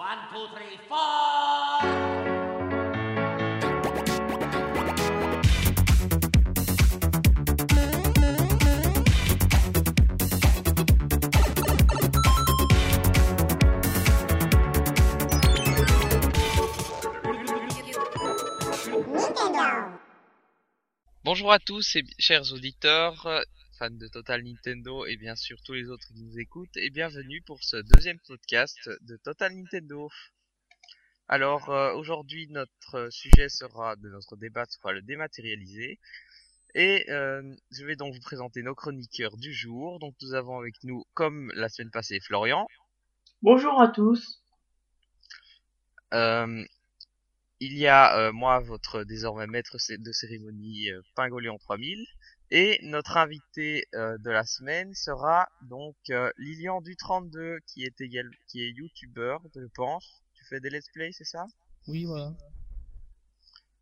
One, two, three, four. Bonjour à tous et chers auditeurs, fans de Total Nintendo et bien sûr tous les autres qui nous écoutent et bienvenue pour ce deuxième podcast de Total Nintendo. Alors euh, aujourd'hui notre sujet sera de notre débat sera le dématérialisé et euh, je vais donc vous présenter nos chroniqueurs du jour. Donc nous avons avec nous comme la semaine passée Florian. Bonjour à tous. Euh, il y a euh, moi, votre désormais maître de cérémonie euh, Pingolion 3000, et notre invité euh, de la semaine sera donc euh, Lilian du 32, qui est également qui est youtubeur, je pense. Tu fais des let's play, c'est ça? Oui, voilà.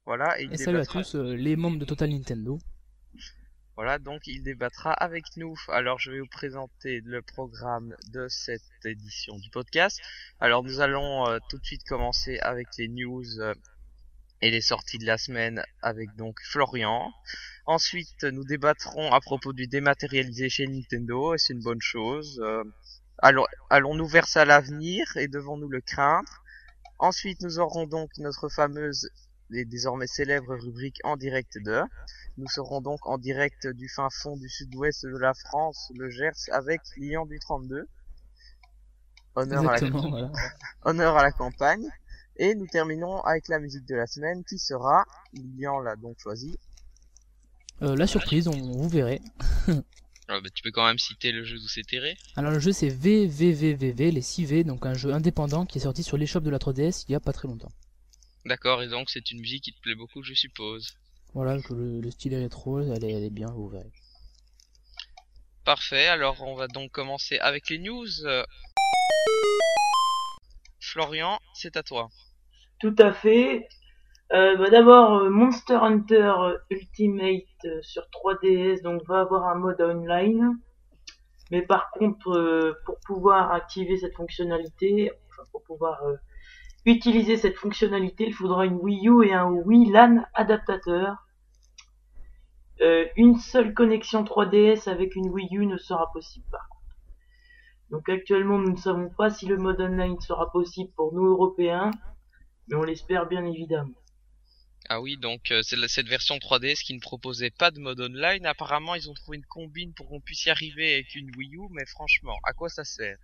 Voilà. Et, il salut à tous euh, les membres de Total Nintendo. Voilà, donc il débattra avec nous. Alors je vais vous présenter le programme de cette édition du podcast. Alors nous allons euh, tout de suite commencer avec les news euh, et les sorties de la semaine avec donc Florian. Ensuite nous débattrons à propos du dématérialisé chez Nintendo et c'est une bonne chose. Euh, allons- Allons-nous vers ça l'avenir et devons-nous le craindre? Ensuite nous aurons donc notre fameuse et désormais célèbre rubrique en direct de. Nous serons donc en direct du fin fond du sud-ouest de la France, le Gers, avec Lilian du 32. Honneur à, la, voilà. honneur à la campagne. Et nous terminons avec la musique de la semaine qui sera, Lilian l'a donc choisi. Euh, la surprise, on, vous verrez. Ah, bah, tu peux quand même citer le jeu d'où c'est tiré. Alors le jeu c'est VVVVV, les 6V, donc un jeu indépendant qui est sorti sur l'échoppe de la 3DS il y a pas très longtemps. D'accord, et donc c'est une musique qui te plaît beaucoup, je suppose. Voilà, que le, le style est rétro, elle est, elle est bien, vous verrez. Parfait, alors on va donc commencer avec les news. Florian, c'est à toi. Tout à fait. Euh, bah D'abord, euh, Monster Hunter euh, Ultimate sur 3DS donc va avoir un mode online. Mais par contre, pour pouvoir activer cette fonctionnalité, enfin, pour pouvoir utiliser cette fonctionnalité, il faudra une Wii U et un Wii LAN adaptateur. Euh, une seule connexion 3DS avec une Wii U ne sera possible par contre. Donc actuellement, nous ne savons pas si le mode online sera possible pour nous Européens, mais on l'espère bien évidemment. Ah oui, donc euh, c'est la- cette version 3DS qui ne proposait pas de mode online. Apparemment, ils ont trouvé une combine pour qu'on puisse y arriver avec une Wii U, mais franchement, à quoi ça sert?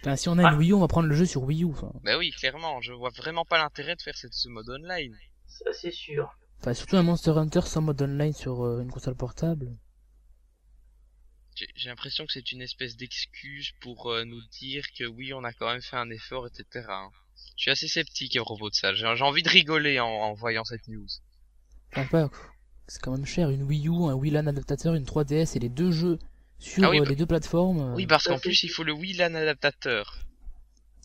Enfin, si on a une Ah. Wii U, on va prendre le jeu sur Wii U. Enfin, Bah oui, clairement, je vois vraiment pas l'intérêt de faire cette, ce mode online. Ça c'est sûr. enfin, surtout un Monster Hunter sans mode online sur euh, une console portable. J'ai j'ai l'impression que c'est une espèce d'excuse pour euh, nous dire que oui, on a quand même fait un effort, etc. hein. Je suis assez sceptique à propos de ça. J'ai envie de rigoler en, en voyant cette news. Enfin, c'est quand même cher, une Wii U, un Wii LAN adaptateur, une 3DS et les deux jeux sur Ah oui, euh, bah- les deux plateformes. euh, Oui, parce qu'en plus, il faut le Wii LAN adaptateur.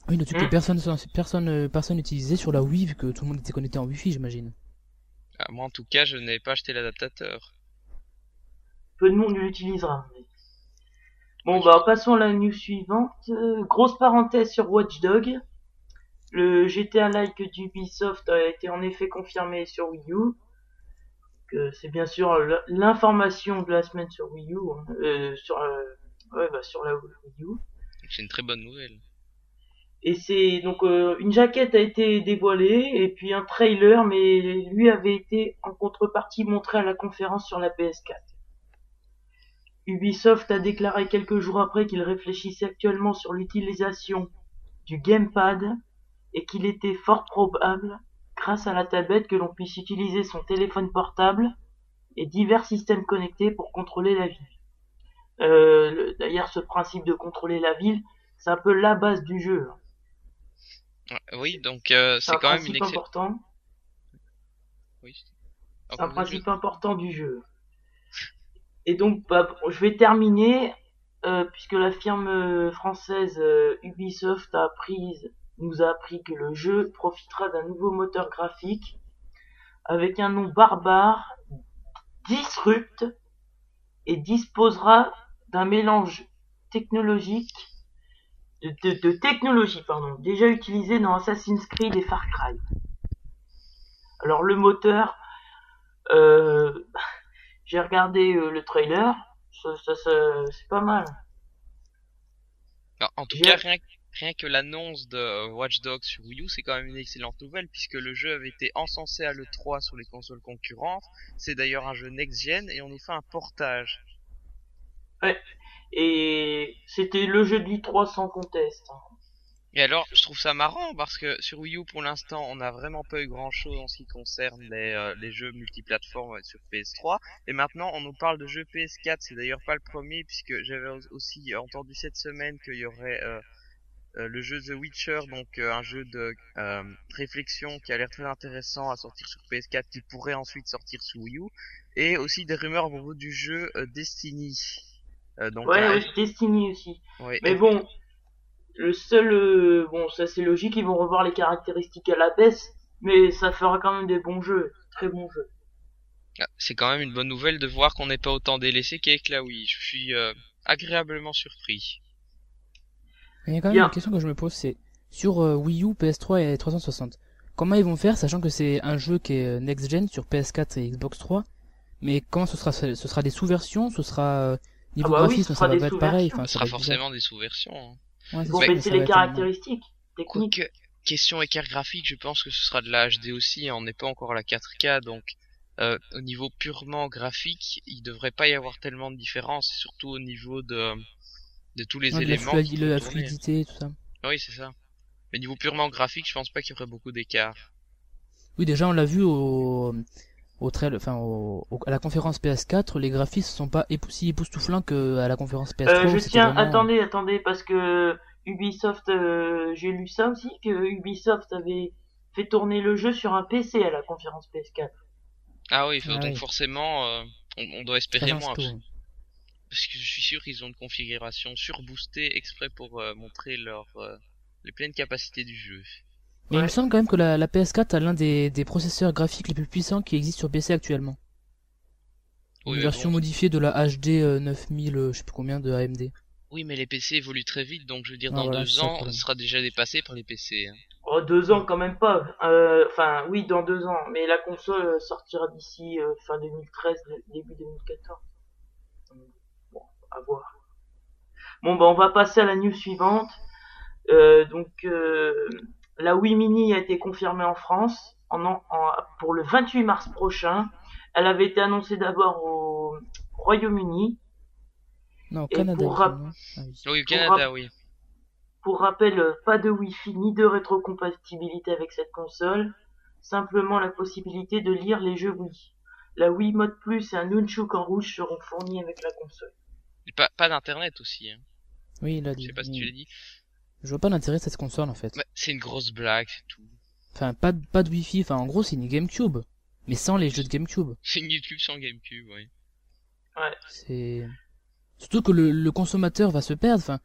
Oui, notez que Hmm. personne, personne, euh, personne utilisait sur la Wii vu que tout le monde était connecté en Wi-Fi, j'imagine. Ah, moi, en tout cas, je n'ai pas acheté l'adaptateur. Peu de monde l'utilisera. mais- Bon bah passons à la news suivante. Euh, grosse parenthèse sur Watch Dog. Le GTA-like d'Ubisoft a été en effet confirmé sur Wii U. C'est bien sûr l'information de la semaine sur Wii U, hein, euh, sur, euh, ouais, bah, sur la Wii U. C'est une très bonne nouvelle. Et c'est donc euh, une jaquette a été dévoilée et puis un trailer, mais lui avait été en contrepartie montré à la conférence sur la PS4. Ubisoft a déclaré quelques jours après qu'il réfléchissait actuellement sur l'utilisation du gamepad et qu'il était fort probable, grâce à la tablette, que l'on puisse utiliser son téléphone portable et divers systèmes connectés pour contrôler la ville. Euh, le- D'ailleurs, ce principe de contrôler la ville, c'est un peu la base du jeu. hein. Oui, donc euh, C'est quand même principe une excellente... important. Oui. C'est un principe important du jeu. Et donc, bah, je vais terminer, euh, puisque la firme française Ubisoft a appris, nous a appris que le jeu profitera d'un nouveau moteur graphique avec un nom barbare, Disrupt, et disposera d'un mélange technologique de, de- de technologie, pardon, déjà utilisée dans Assassin's Creed et Far Cry. Alors le moteur, euh, j'ai regardé euh, le trailer, ça, ça, ça- c'est pas mal. Alors, en tout cas, rien, rien que l'annonce de euh, Watch Dogs sur Wii U, c'est quand même une excellente nouvelle puisque le jeu avait été encensé à l'E3 sur les consoles concurrentes. C'est d'ailleurs un jeu next-gen et on nous fait un portage. Et c'était le jeu de l'I3 sans conteste. hein. Et alors, je trouve ça marrant parce que sur Wii U, pour l'instant, on n'a vraiment pas eu grand-chose en ce qui concerne les, euh, les jeux multiplateformes sur PS3. Et maintenant, on nous parle de jeux PS4. C'est d'ailleurs pas le premier puisque j'avais au- aussi entendu cette semaine qu'il y aurait euh, euh, le jeu The Witcher, donc euh, un jeu de euh, réflexion qui a l'air très intéressant à sortir sur PS4, qui pourrait ensuite sortir sur Wii U. Et aussi des rumeurs à propos du jeu euh, Destiny. Euh, donc, Ouais, Destiny aussi. ouais, Mais bon, le seul, euh, bon, ça c'est logique, ils vont revoir les caractéristiques à la baisse, mais ça fera quand même des bons jeux, très bons jeux. Ah, C'est quand même une bonne nouvelle de voir qu'on n'est pas autant délaissé qu'avec la Wii. Je suis euh, agréablement surpris. Il y a quand même Bien. une question que je me pose, c'est sur euh, Wii U, PS3 et 360. Comment ils vont faire, sachant que c'est un jeu qui est euh, next-gen sur PS4 et Xbox 3 Mais comment ce sera Ce sera des sous-versions? Ce sera euh, niveau Ah bah oui, graphisme, ce ça sera va des pas être pareil. Ce sera va être forcément des sous-versions. hein. bizarre. Ouais, Ils c'est vont ça, mais baisser ça va les être caractéristiques techniques. Quoique, question écart graphique, je pense que ce sera de la HD aussi. hein. On n'est pas encore à la 4K, donc euh, au niveau purement graphique, il devrait pas y avoir tellement de différence, surtout au niveau de de tous les Ouais, de la, éléments. la fluidité, tout ça. Oui, c'est ça. Mais niveau purement graphique, je pense pas qu'il y aurait beaucoup d'écart. Oui, déjà, on l'a vu au, au trail, enfin, au, au- à la conférence PS4, les graphismes sont pas épou- si époustouflants que à la conférence PS3. Euh, je tiens, vraiment- attendez, attendez, parce que Ubisoft, euh, j'ai lu ça aussi, que Ubisoft avait fait tourner le jeu sur un PC à la conférence PS4. Ah oui, Ah donc oui. forcément, euh, on, on doit espérer moins. tout, Parce, que je suis sûr qu'ils ont une configuration surboostée exprès pour euh, montrer leur euh, les pleines capacités du jeu. Mais il me semble quand même que la, la PS4 a l'un des, des processeurs graphiques les plus puissants qui existent sur PC actuellement. Oui, Une version bon. modifiée de la HD euh, 9000, euh, je sais plus combien de AMD. Oui, mais les PC évoluent très vite, donc je veux dire, Ah, dans voilà, deux ans, ce sera déjà dépassé par les PC. hein. Oh, deux ans quand même pas. Euh, Enfin, oui, dans deux ans. Mais la console sortira d'ici euh, fin 2013, dé- début 2014. Bon, à voir. Bon, bah, on va passer à la news suivante. Euh, donc, euh, la Wii Mini a été confirmée en France en, en- en- pour le 28 mars prochain. Elle avait été annoncée d'abord au Royaume-Uni. Non, au Et Canada. pour rap- Ah oui. Oui, au Pour Canada, rap- oui. Pour rappel, pas de Wi-Fi ni de rétrocompatibilité avec cette console, simplement la possibilité de lire les jeux Wii. La Wii Mode Plus et un Nunchuk en rouge seront fournis avec la console. Et pas, pas d'internet aussi. Hein. Oui, il a Je dit. sais pas si tu l'as dit. Je vois pas l'intérêt de cette console en fait. Mais c'est une grosse blague, c'est tout. Enfin, pas de, pas de Wi-Fi, enfin en gros c'est une GameCube. Mais sans les jeux de GameCube. C'est une YouTube sans GameCube, oui. C'est. Surtout que le, le consommateur va se perdre. Enfin,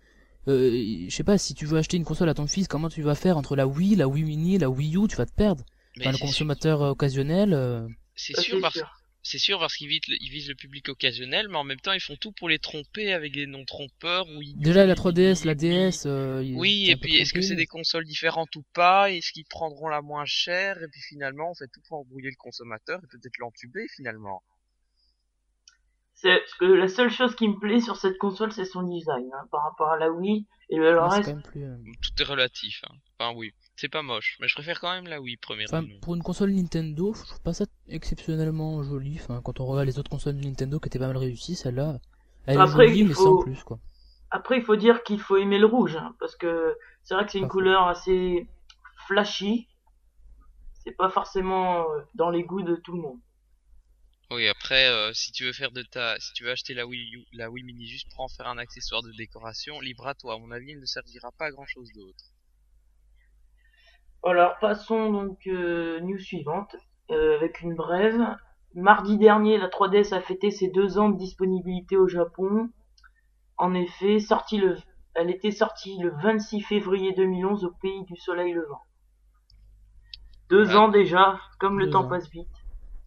euh, je sais pas, si tu veux acheter une console à ton fils, comment tu vas faire entre la Wii, la Wii Mini, la Wii U, tu vas te perdre. Mais Enfin, le sûr, consommateur euh, occasionnel. euh, c'est sûr sûr. C'est sûr parce qu'ils visent, le, ils visent le public occasionnel, mais en même temps ils font tout pour les tromper avec des noms trompeurs. Oui. Déjà la 3DS, la DS. euh, Oui, et puis est-ce que c'est des consoles différentes ou pas? Est-ce qu'ils prendront la moins chère? Et puis finalement, on fait tout pour embrouiller le consommateur et peut-être l'entuber finalement. C'est parce que la seule chose qui me plaît sur cette console, c'est son design, hein, par rapport à la Wii. Et le Ouais, reste, quand même plus. euh, Tout est relatif. Hein. Enfin oui, c'est pas moche, mais je préfère quand même la Wii première. Enfin, pour une console Nintendo, je trouve pas ça exceptionnellement joli. Enfin, quand on regarde les autres consoles Nintendo qui étaient pas mal réussies, celle-là, elle est Après, jolie, il mais faut- sans plus, quoi. après il faut dire qu'il faut aimer le rouge, hein, parce que c'est vrai que c'est une couleur assez flashy. C'est pas forcément euh, dans les goûts de tout le monde. Oui, après, euh, si tu veux faire de ta, si tu veux acheter la Wii U, la Wii Mini juste pour en faire un accessoire de décoration, libre à toi. À mon avis, il ne servira pas à grand chose d'autre. Alors passons donc euh, news suivante euh, avec une brève. Mardi dernier, la 3DS a fêté ses deux ans de disponibilité au Japon. En effet, sortie le, elle était sortie le 26 février 2011 au pays du soleil levant. Deux ans déjà, comme le Deux temps ans. passe vite.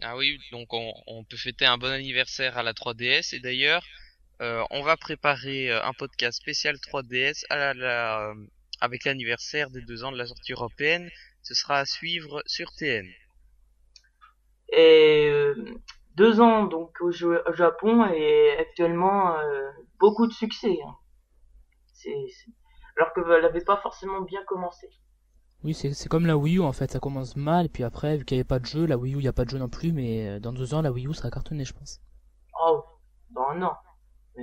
Ah oui, donc on, on peut fêter un bon anniversaire à la 3DS et d'ailleurs, euh, on va préparer euh, un podcast spécial 3DS à la, la- euh, avec l'anniversaire des deux ans de la sortie européenne. Ce sera à suivre sur TN. Et euh, deux ans donc au, Ja- au Japon et actuellement euh, beaucoup de succès. hein. Alors que elle n'avait pas forcément bien commencé. Oui, c'est comme la Wii U en fait, ça commence mal, puis après, vu qu'il n'y avait pas de jeu, la Wii U, il n'y a pas de jeu non plus, mais euh, dans deux ans, la Wii U sera cartonnée, je pense. Oh, dans un an. Ah,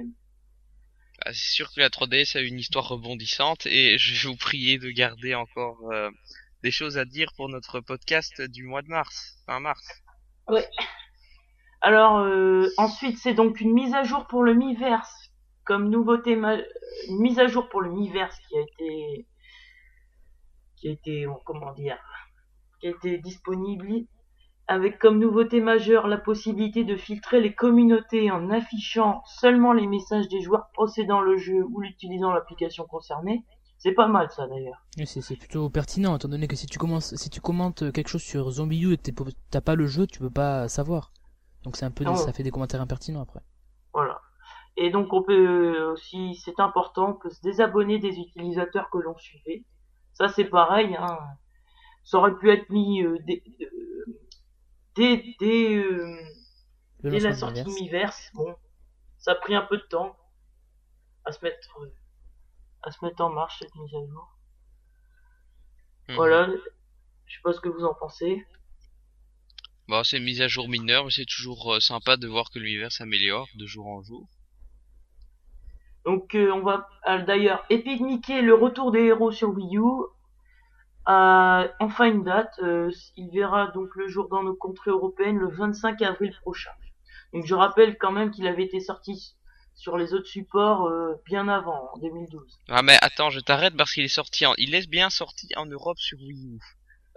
C'est sûr que la 3DS a une histoire rebondissante et je vous prier de garder encore euh, des choses à dire pour notre podcast du mois de mars, fin mars. Alors euh, ensuite c'est donc une mise à jour pour le Miiverse comme nouveauté une mise à jour pour le Miiverse qui a été qui a été comment dire qui a été disponible avec comme nouveauté majeure la possibilité de filtrer les communautés en affichant seulement les messages des joueurs possédant le jeu ou l'utilisant l'application concernée. C'est pas mal ça d'ailleurs. C'est plutôt pertinent, étant donné que si tu commences, si tu commentes quelque chose sur Zombie U et que t'as pas le jeu, tu peux pas savoir. Donc c'est un peu, ça fait des commentaires impertinents après. Voilà. Et donc on peut aussi, c'est important, peut se désabonner des utilisateurs que l'on suivait. Ça c'est pareil, hein. Ça aurait pu être mis euh, euh, dès, dès, euh, dès la sortie. Miiverse. Bon, ça a pris un peu de temps à se mettre, euh, à se mettre en marche cette mise à jour. Mhm. Voilà. Je sais pas ce que vous en pensez. Bon, c'est une mise à jour mineure, mais c'est toujours euh, sympa de voir que l'univers s'améliore de jour en jour. Donc euh, on va d'ailleurs Epic Mickey le retour des héros sur Wii U enfin une date. euh, il verra donc le jour dans nos contrées européennes le 25 avril prochain. Donc je rappelle quand même qu'il avait été sorti sur les autres supports euh, bien avant en 2012. Ah mais attends, je t'arrête parce qu'il est sorti en... il est bien sorti en Europe sur Wii U.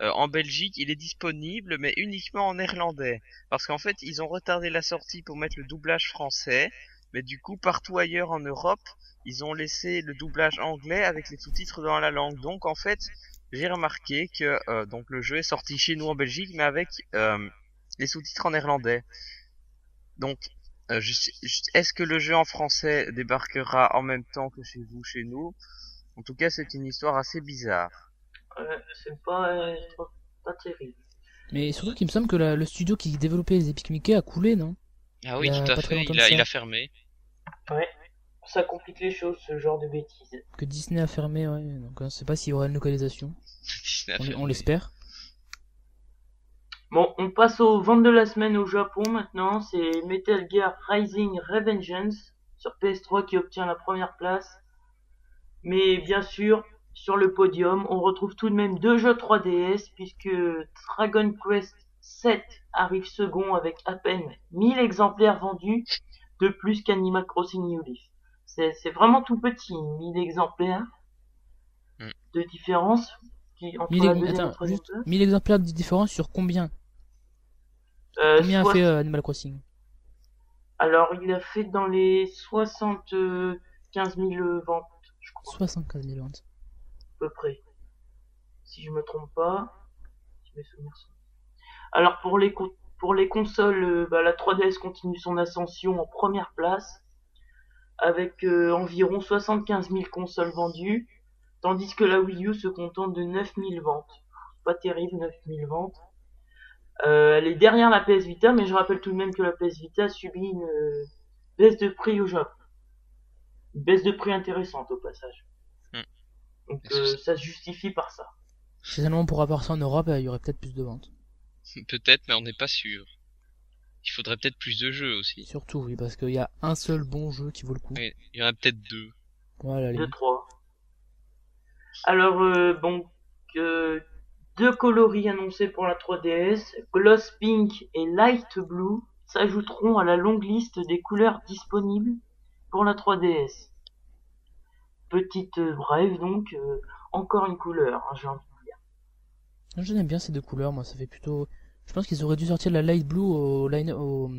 Euh, en Belgique, il est disponible mais uniquement en néerlandais parce qu'en fait, ils ont retardé la sortie pour mettre le doublage français, mais du coup partout ailleurs en Europe, ils ont laissé le doublage anglais avec les sous-titres dans la langue. Donc en fait, j'ai remarqué que euh, donc le jeu est sorti chez nous en Belgique mais avec euh, les sous-titres en néerlandais. Donc euh, est-ce que le jeu en français débarquera en même temps que chez vous, chez nous? En tout cas, c'est une histoire assez bizarre. Euh, c'est pas, euh, terrible. Mais surtout qu'il me semble que la- le studio qui développait les Epic Mickey a coulé, non? Ah oui, tout à fait. Il a, il a fermé. Ça complique les choses ce genre de bêtises. Que Disney a fermé, ouais. Donc on sait pas s'il y aura une localisation. On l'espère. Bon, on passe aux ventes de la semaine au Japon maintenant. C'est Metal Gear Rising Revengeance sur PS3 qui obtient la première place. Mais bien sûr, sur le podium, on retrouve tout de même deux jeux 3DS puisque Dragon Quest 7 arrive second avec à peine 1000 exemplaires vendus de plus qu'Animal Crossing New Leaf. C'est c'est vraiment tout petit, 1000 exemplaires Mm. de différence qui, entre 1000, la deuxième et la attends, troisième juste place. 1000 exemplaires de différence sur combien? Euh, Combien a fait euh, Animal Crossing? Alors, il a fait dans les 75 000 ventes, je crois, 75 000 ventes. à peu près. Si je me trompe pas. Si mes souvenirs sont- Alors, pour les, pour les consoles, euh, bah, la 3DS continue son ascension en première place, avec euh, environ 75 000 consoles vendues, tandis que la Wii U se contente de 9 000 ventes. Pas terrible, 9 000 ventes. Euh, elle est derrière la PS Vita, mais je rappelle tout de même que la PS Vita subit une euh, baisse de prix au Japon. Une baisse de prix intéressante au passage. Hmm. Donc euh, ça se justifie par ça. Si seulement pour avoir ça en Europe, euh, il y aurait peut-être plus de ventes. Peut-être, mais on n'est pas sûr. Il faudrait peut-être plus de jeux aussi. Surtout, oui, parce qu'il y a un seul bon jeu qui vaut le coup. Il y en a peut-être deux. Voilà, les... Deux, trois. Alors, euh, bon, euh, deux coloris annoncés pour la 3DS, Gloss Pink et Light Blue, s'ajouteront à la longue liste des couleurs disponibles pour la 3DS. Petite euh, brève donc, euh, encore une couleur, hein, j'ai envie de dire. L'aime bien ces deux couleurs, moi, ça fait plutôt... Je pense qu'ils auraient dû sortir la Light Blue au, line... au...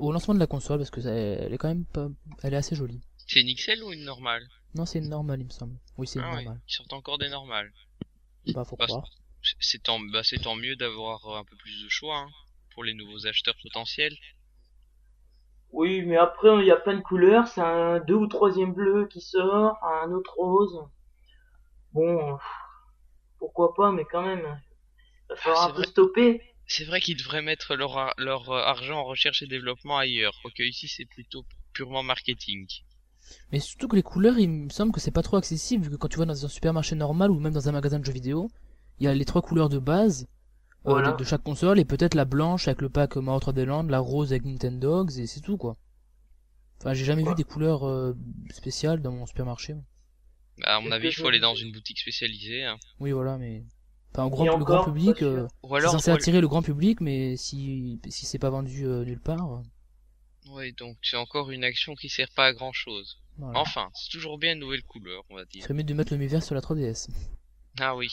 au lancement de la console, parce que ça- elle est quand même pas... Elle est assez jolie. C'est une XL ou une normale? Non, c'est une normale, il me semble. Oui, c'est une Ah oui, normale. ils sortent encore des normales. Bah, faut Bah, croire. C'est- tant, bah, c'est tant mieux d'avoir euh, un peu plus de choix hein, pour les nouveaux acheteurs potentiels. Oui, mais après, il y a plein de couleurs. C'est un deux ou troisième bleu qui sort, un autre rose. Bon, pourquoi pas, mais quand même, il va falloir Ah, un c'est peu vrai. stopper. C'est vrai qu'ils devraient mettre leur, leur euh, argent en recherche et développement ailleurs. Quoique ici, c'est plutôt purement marketing. Mais surtout que les couleurs, il me semble que c'est pas trop accessible, vu que quand tu vas dans un supermarché normal ou même dans un magasin de jeux vidéo, il y a les trois couleurs de base euh, de, de chaque console et peut-être la blanche avec le pack Mario 3D Land, la rose avec Nintendogs et c'est tout quoi. Enfin, j'ai jamais Ouais. vu des couleurs euh, spéciales dans mon supermarché. Bah, à mon avis, il faut aller dans une boutique spécialisée. hein. Oui, voilà, mais enfin, grand, Et le encore, grand public, euh, Ou c'est alors, censé ou- attirer le grand public, mais si si c'est pas vendu euh, nulle part, euh, Oui, donc c'est encore une action qui sert pas à grand chose. voilà. Enfin, c'est toujours bien une nouvelle couleur, on va dire. serait mieux de mettre le Miiverse sur la 3DS. Ah oui.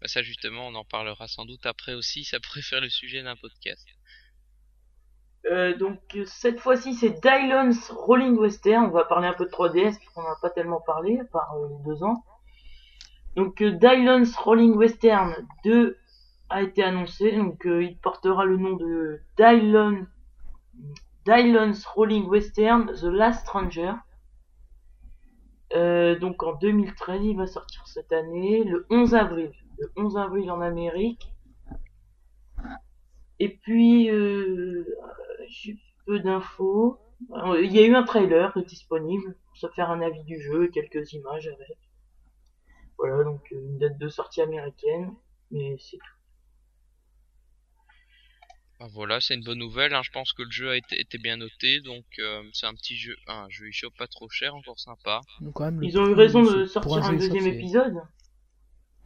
Bah ça justement, on en parlera sans doute après aussi, ça pourrait faire le sujet d'un podcast. Euh, donc cette fois-ci c'est Dylon's Rolling Western. On va parler un peu de 3DS parce qu'on n'en a pas tellement parlé par euh, les deux ans. Donc euh, Dylon's Rolling Western 2 a été annoncé. Donc euh, il portera le nom de Dylon's Rolling Western The Last Stranger. Euh, donc en 2013, il va sortir cette année, le 11 avril. Le 11 avril en Amérique. Et puis, j'ai peu d'infos. Il y a eu un trailer disponible pour se faire un avis du jeu et quelques images avec. Voilà, donc euh, une date de sortie américaine, mais c'est tout. Bah voilà, c'est une bonne nouvelle, hein. je pense que le jeu a été, été bien noté, donc euh, c'est un petit jeu, un jeu eShop pas trop cher, encore sympa. Donc, quand même, le Ils ont eu raison c'est- de sortir un deuxième c'est- épisode.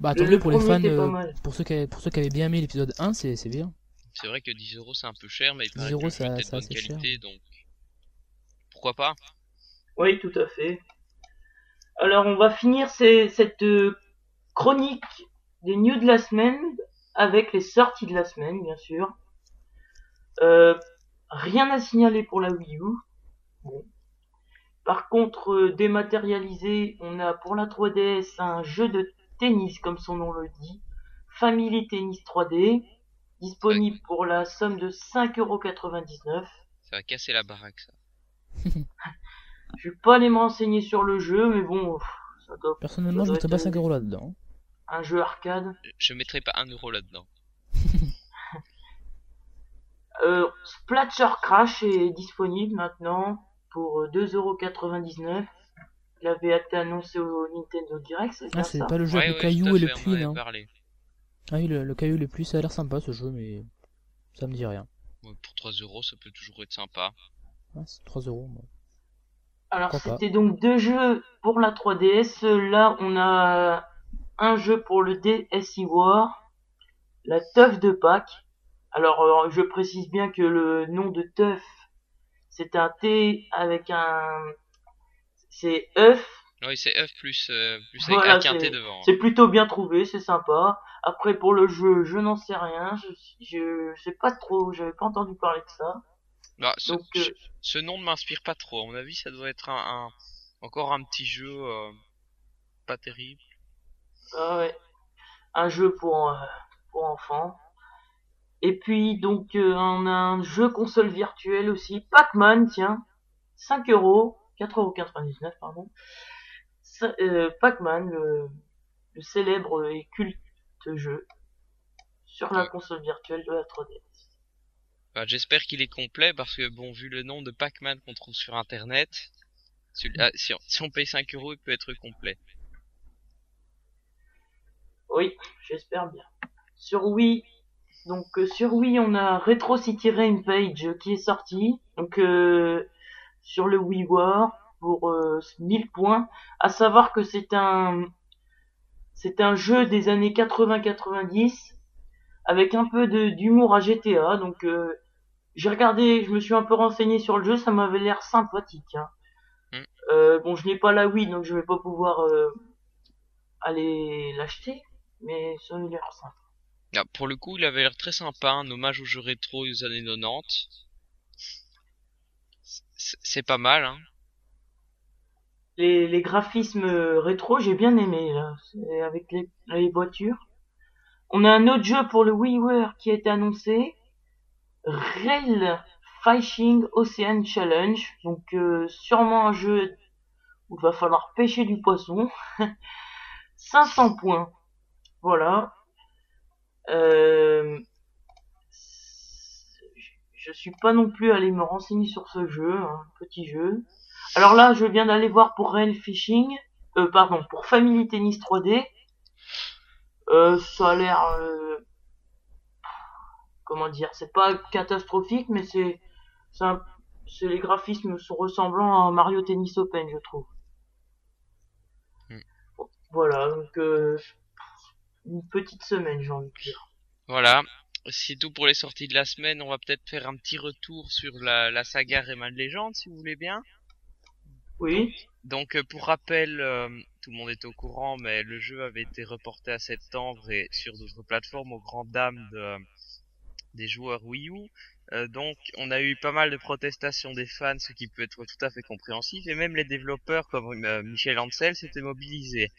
Bah tant mieux pour les fans, euh, pour ceux qui pour ceux qui avaient bien aimé l'épisode 1, c'est c'est bien. C'est vrai que 10 euros c'est un peu cher, mais il 10 paraît euros, que était de c'est bonne cher. qualité, donc pourquoi pas? Oui, tout à fait. Alors, on va finir ces- cette euh, chronique des news de la semaine avec les sorties de la semaine, bien sûr. Euh, rien à signaler pour la Wii U. Bon. Par contre, euh, dématérialisé, on a pour la 3DS un jeu de tennis, comme son nom le dit, Family Tennis 3D, disponible pour la somme de 5,99€. Ça va casser la baraque ça. Je vais pas aller me renseigner sur le jeu, mais bon, pff, ça doit Personnellement, je doit mettrais être pas un- 5 euros là-dedans. un jeu arcade. Je mettrai pas un euro là-dedans. Euh, Splatcher Crash est disponible maintenant pour euh, 2,99€. Il avait été annoncé au Nintendo Direct, c'est bien Ah, c'est ça pas le jeu Ouais, avec ouais, caillou et le fait, puits, non parlé. Ah oui, le, le caillou et le puits, ça a l'air sympa ce jeu, mais ça me dit rien. Ouais, pour 3 euros ça peut toujours être sympa. Ah, c'est 3 euros. moi. Alors c'était donc deux jeux pour la 3DS. Là on a un jeu pour le DSi War, la teuf de Pâques. Alors euh, je précise bien que le nom de teuf c'est un T avec un c'est œuf Oui, c'est œuf plus, euh, plus avec Voilà, un quintet c'est- devant. hein. C'est plutôt bien trouvé, c'est sympa. Après pour le jeu, je n'en sais rien, je, je sais pas trop, j'avais pas entendu parler de ça. Bah, ce, Donc euh, ce- nom ne m'inspire pas trop. À mon avis, ça doit être un, un- encore un petit jeu euh, pas terrible. ah ouais, un jeu pour euh, pour enfants. Et puis donc on a un jeu console virtuel aussi, Pac-Man, tiens, 5 euros, 4,99€ pardon. Pac-Man, le, le célèbre et culte jeu sur la Ouais. console virtuelle de la 3DS. J'espère qu'il est complet parce que bon, vu le nom de Pac-Man qu'on trouve sur internet, ah, si, on, paye 5 euros, il peut être complet. Oui, j'espère bien. Sur Wii, donc euh, sur Wii, on a Retro City Rampage euh, qui est sorti, donc euh, sur le Wii War pour euh, 1000 points. À savoir que c'est un c'est un jeu des années 80-90 avec un peu d'humour à GTA. Donc euh, j'ai regardé, je me suis un peu renseigné sur le jeu, ça m'avait l'air sympathique. hein. Mm. Euh, bon, je n'ai pas la Wii, donc je vais pas pouvoir euh, aller l'acheter, mais ça a l'air sympa. Ah, pour le coup, il avait l'air très sympa, un hommage aux jeux rétro des années 90. C'est pas mal, hein. Les, les graphismes rétro, j'ai bien aimé là, avec les, les voitures. On a un autre jeu pour le WiiWare qui a été annoncé, Rail Fishing Ocean Challenge. Donc euh, sûrement un jeu où il va falloir pêcher du poisson. 500 points. Voilà. Euh, je suis pas non plus allé me renseigner sur ce jeu, un petit jeu. Alors là, je viens d'aller voir pour Real Fishing, euh, pardon, pour Family Tennis 3D. Euh, ça a l'air, euh, comment dire, c'est pas catastrophique, mais c'est, c'est, les graphismes sont ressemblants à Mario Tennis Open, je trouve. Hmm. Voilà, donc euh, une petite semaine, j'ai envie de dire. Voilà. C'est tout pour les sorties de la semaine. On va peut-être faire un petit retour sur la, la saga Rayman Legend, si vous voulez bien. Oui. Donc, pour rappel, tout le monde est au courant, mais le jeu avait été reporté à septembre et sur d'autres plateformes aux grandes dames de, des joueurs Wii U. Euh, donc, on a eu pas mal de protestations des fans, ce qui peut être tout à fait compréhensif, et même les développeurs comme euh, Michel Ancel s'étaient mobilisés.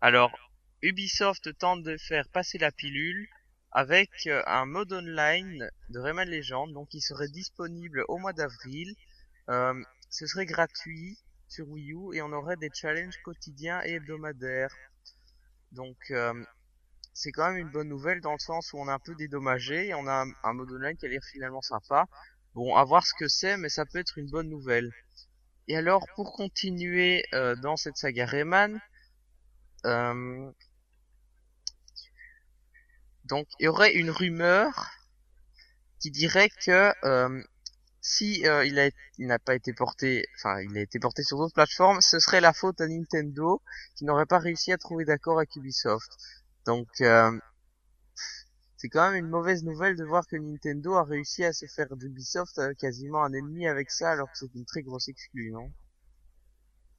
Alors, Ubisoft tente de faire passer la pilule avec euh, un mode online de Rayman Legend, donc il serait disponible au mois d'avril. Ce serait gratuit sur Wii U et on aurait des challenges quotidiens et hebdomadaires. Donc euh, c'est quand même une bonne nouvelle dans le sens où on est un peu dédommagé et on a un mode online qui a l'air finalement sympa. Bon, à voir ce que c'est, mais ça peut être une bonne nouvelle. Et alors, pour continuer euh, dans cette saga Rayman, euh, donc il y aurait une rumeur qui dirait que euh, si euh, il a il n'a pas été porté, enfin il a été porté sur d'autres plateformes, ce serait la faute à Nintendo qui n'aurait pas réussi à trouver d'accord avec Ubisoft. Donc euh, c'est quand même une mauvaise nouvelle de voir que Nintendo a réussi à se faire d'Ubisoft euh, quasiment un ennemi avec ça alors que c'est une très grosse exclue, non?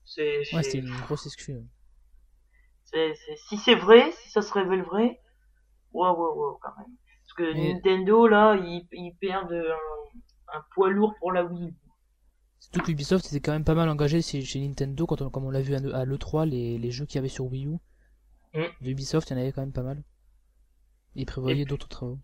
C'est, Ouais, c'est- une grosse excuse. c'est- c'est- si c'est vrai, si ça se révèle vrai, waouh, waouh, waouh, quand même. Parce que Mais- Nintendo, là, ils, ils perdent un, un poids lourd pour la Wii. Surtout que Ubisoft était quand même pas mal engagé chez, Nintendo, quand on, comme on l'a vu à, à l'E3, les, les jeux qu'il y avait sur Wii U. Mm. Ubisoft, il y en avait quand même pas mal. Ils prévoyaient d'autres travaux.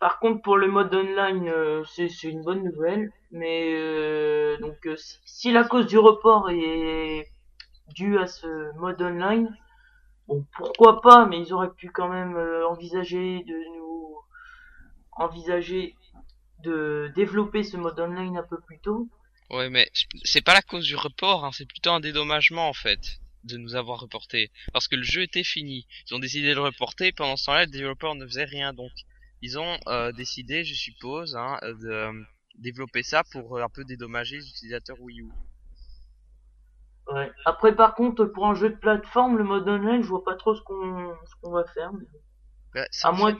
Par contre, pour le mode online, euh, c'est une bonne nouvelle. Mais euh, donc, euh, si, si la cause du report est due à ce mode online, bon, pourquoi pas, mais ils auraient pu quand même envisager de nous envisager de développer ce mode online un peu plus tôt. Ouais, mais c'est pas la cause du report, hein, c'est plutôt un dédommagement en fait de nous avoir reporté. Parce que le jeu était fini. Ils ont décidé de le reporter, pendant ce temps-là, le développeur ne faisait rien. Donc, ils ont euh, décidé, je suppose, hein, de euh, développer ça pour euh, un peu dédommager les utilisateurs Wii U. Ouais. Après, par contre, pour un jeu de plateforme, le mode online, je vois pas trop ce qu'on qu'on va faire. mais- Bah, À moins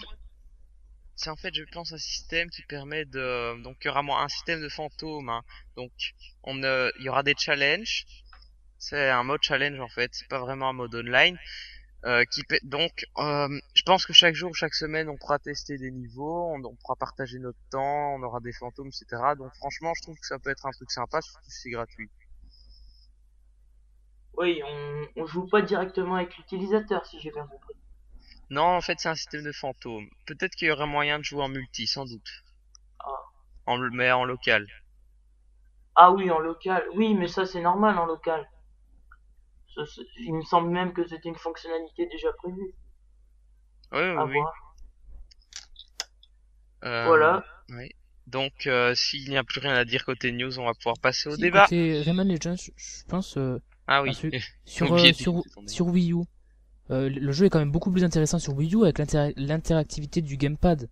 c'est en fait, je pense, un système qui permet de, donc, il y aura un système de fantômes, hein. Donc, on, il y aura des challenges. C'est un mode challenge, en fait. C'est pas vraiment un mode online. Euh, donc, euh, je pense que chaque jour, chaque semaine, on pourra tester des niveaux, on, on pourra partager notre temps, on aura des fantômes, etc. Donc, franchement, je trouve que ça peut être un truc sympa, surtout si c'est gratuit. Oui, on, on joue pas directement avec l'utilisateur, si j'ai bien compris. Non, en fait, c'est un système de fantômes. Peut-être qu'il y aurait moyen de jouer en multi, sans doute. Ah. En, mais en local. Ah oui, en local. Oui, mais ça c'est normal en local. Ça, il me semble même que c'était une fonctionnalité déjà prévue. Oui, oui, À oui. voir. Euh, Voilà. Oui. Donc, euh, s'il n'y a plus rien à dire côté news, on va pouvoir passer au Si, débat. côté Rayman Legends, je, pense, euh, Ah oui. sur, euh, sur Wii U, euh, le jeu est quand même beaucoup plus intéressant sur Wii U avec l'inter- l'interactivité du gamepad.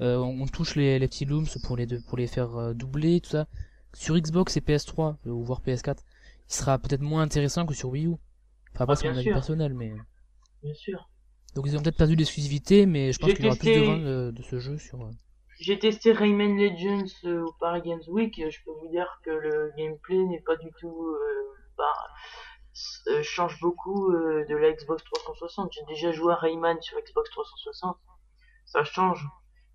Euh, on, on touche les, les petits looms pour les, deux- pour les faire euh, doubler, tout ça. Sur Xbox et PS3, euh, ou voire PS4, il sera peut-être moins intéressant que sur Wii U. Enfin, après, Ah, c'est mon avis personnel, mais... Bien sûr. Donc ils ont peut-être perdu l'exclusivité, mais je pense qu'il y aura plus de ventes de, de ce jeu sur... J'ai testé Rayman Legends au Paris Games Week. Je peux vous dire que le gameplay n'est pas du tout, bah, euh, change beaucoup euh, de la Xbox 360. J'ai déjà joué à Rayman sur Xbox 360. Ça change.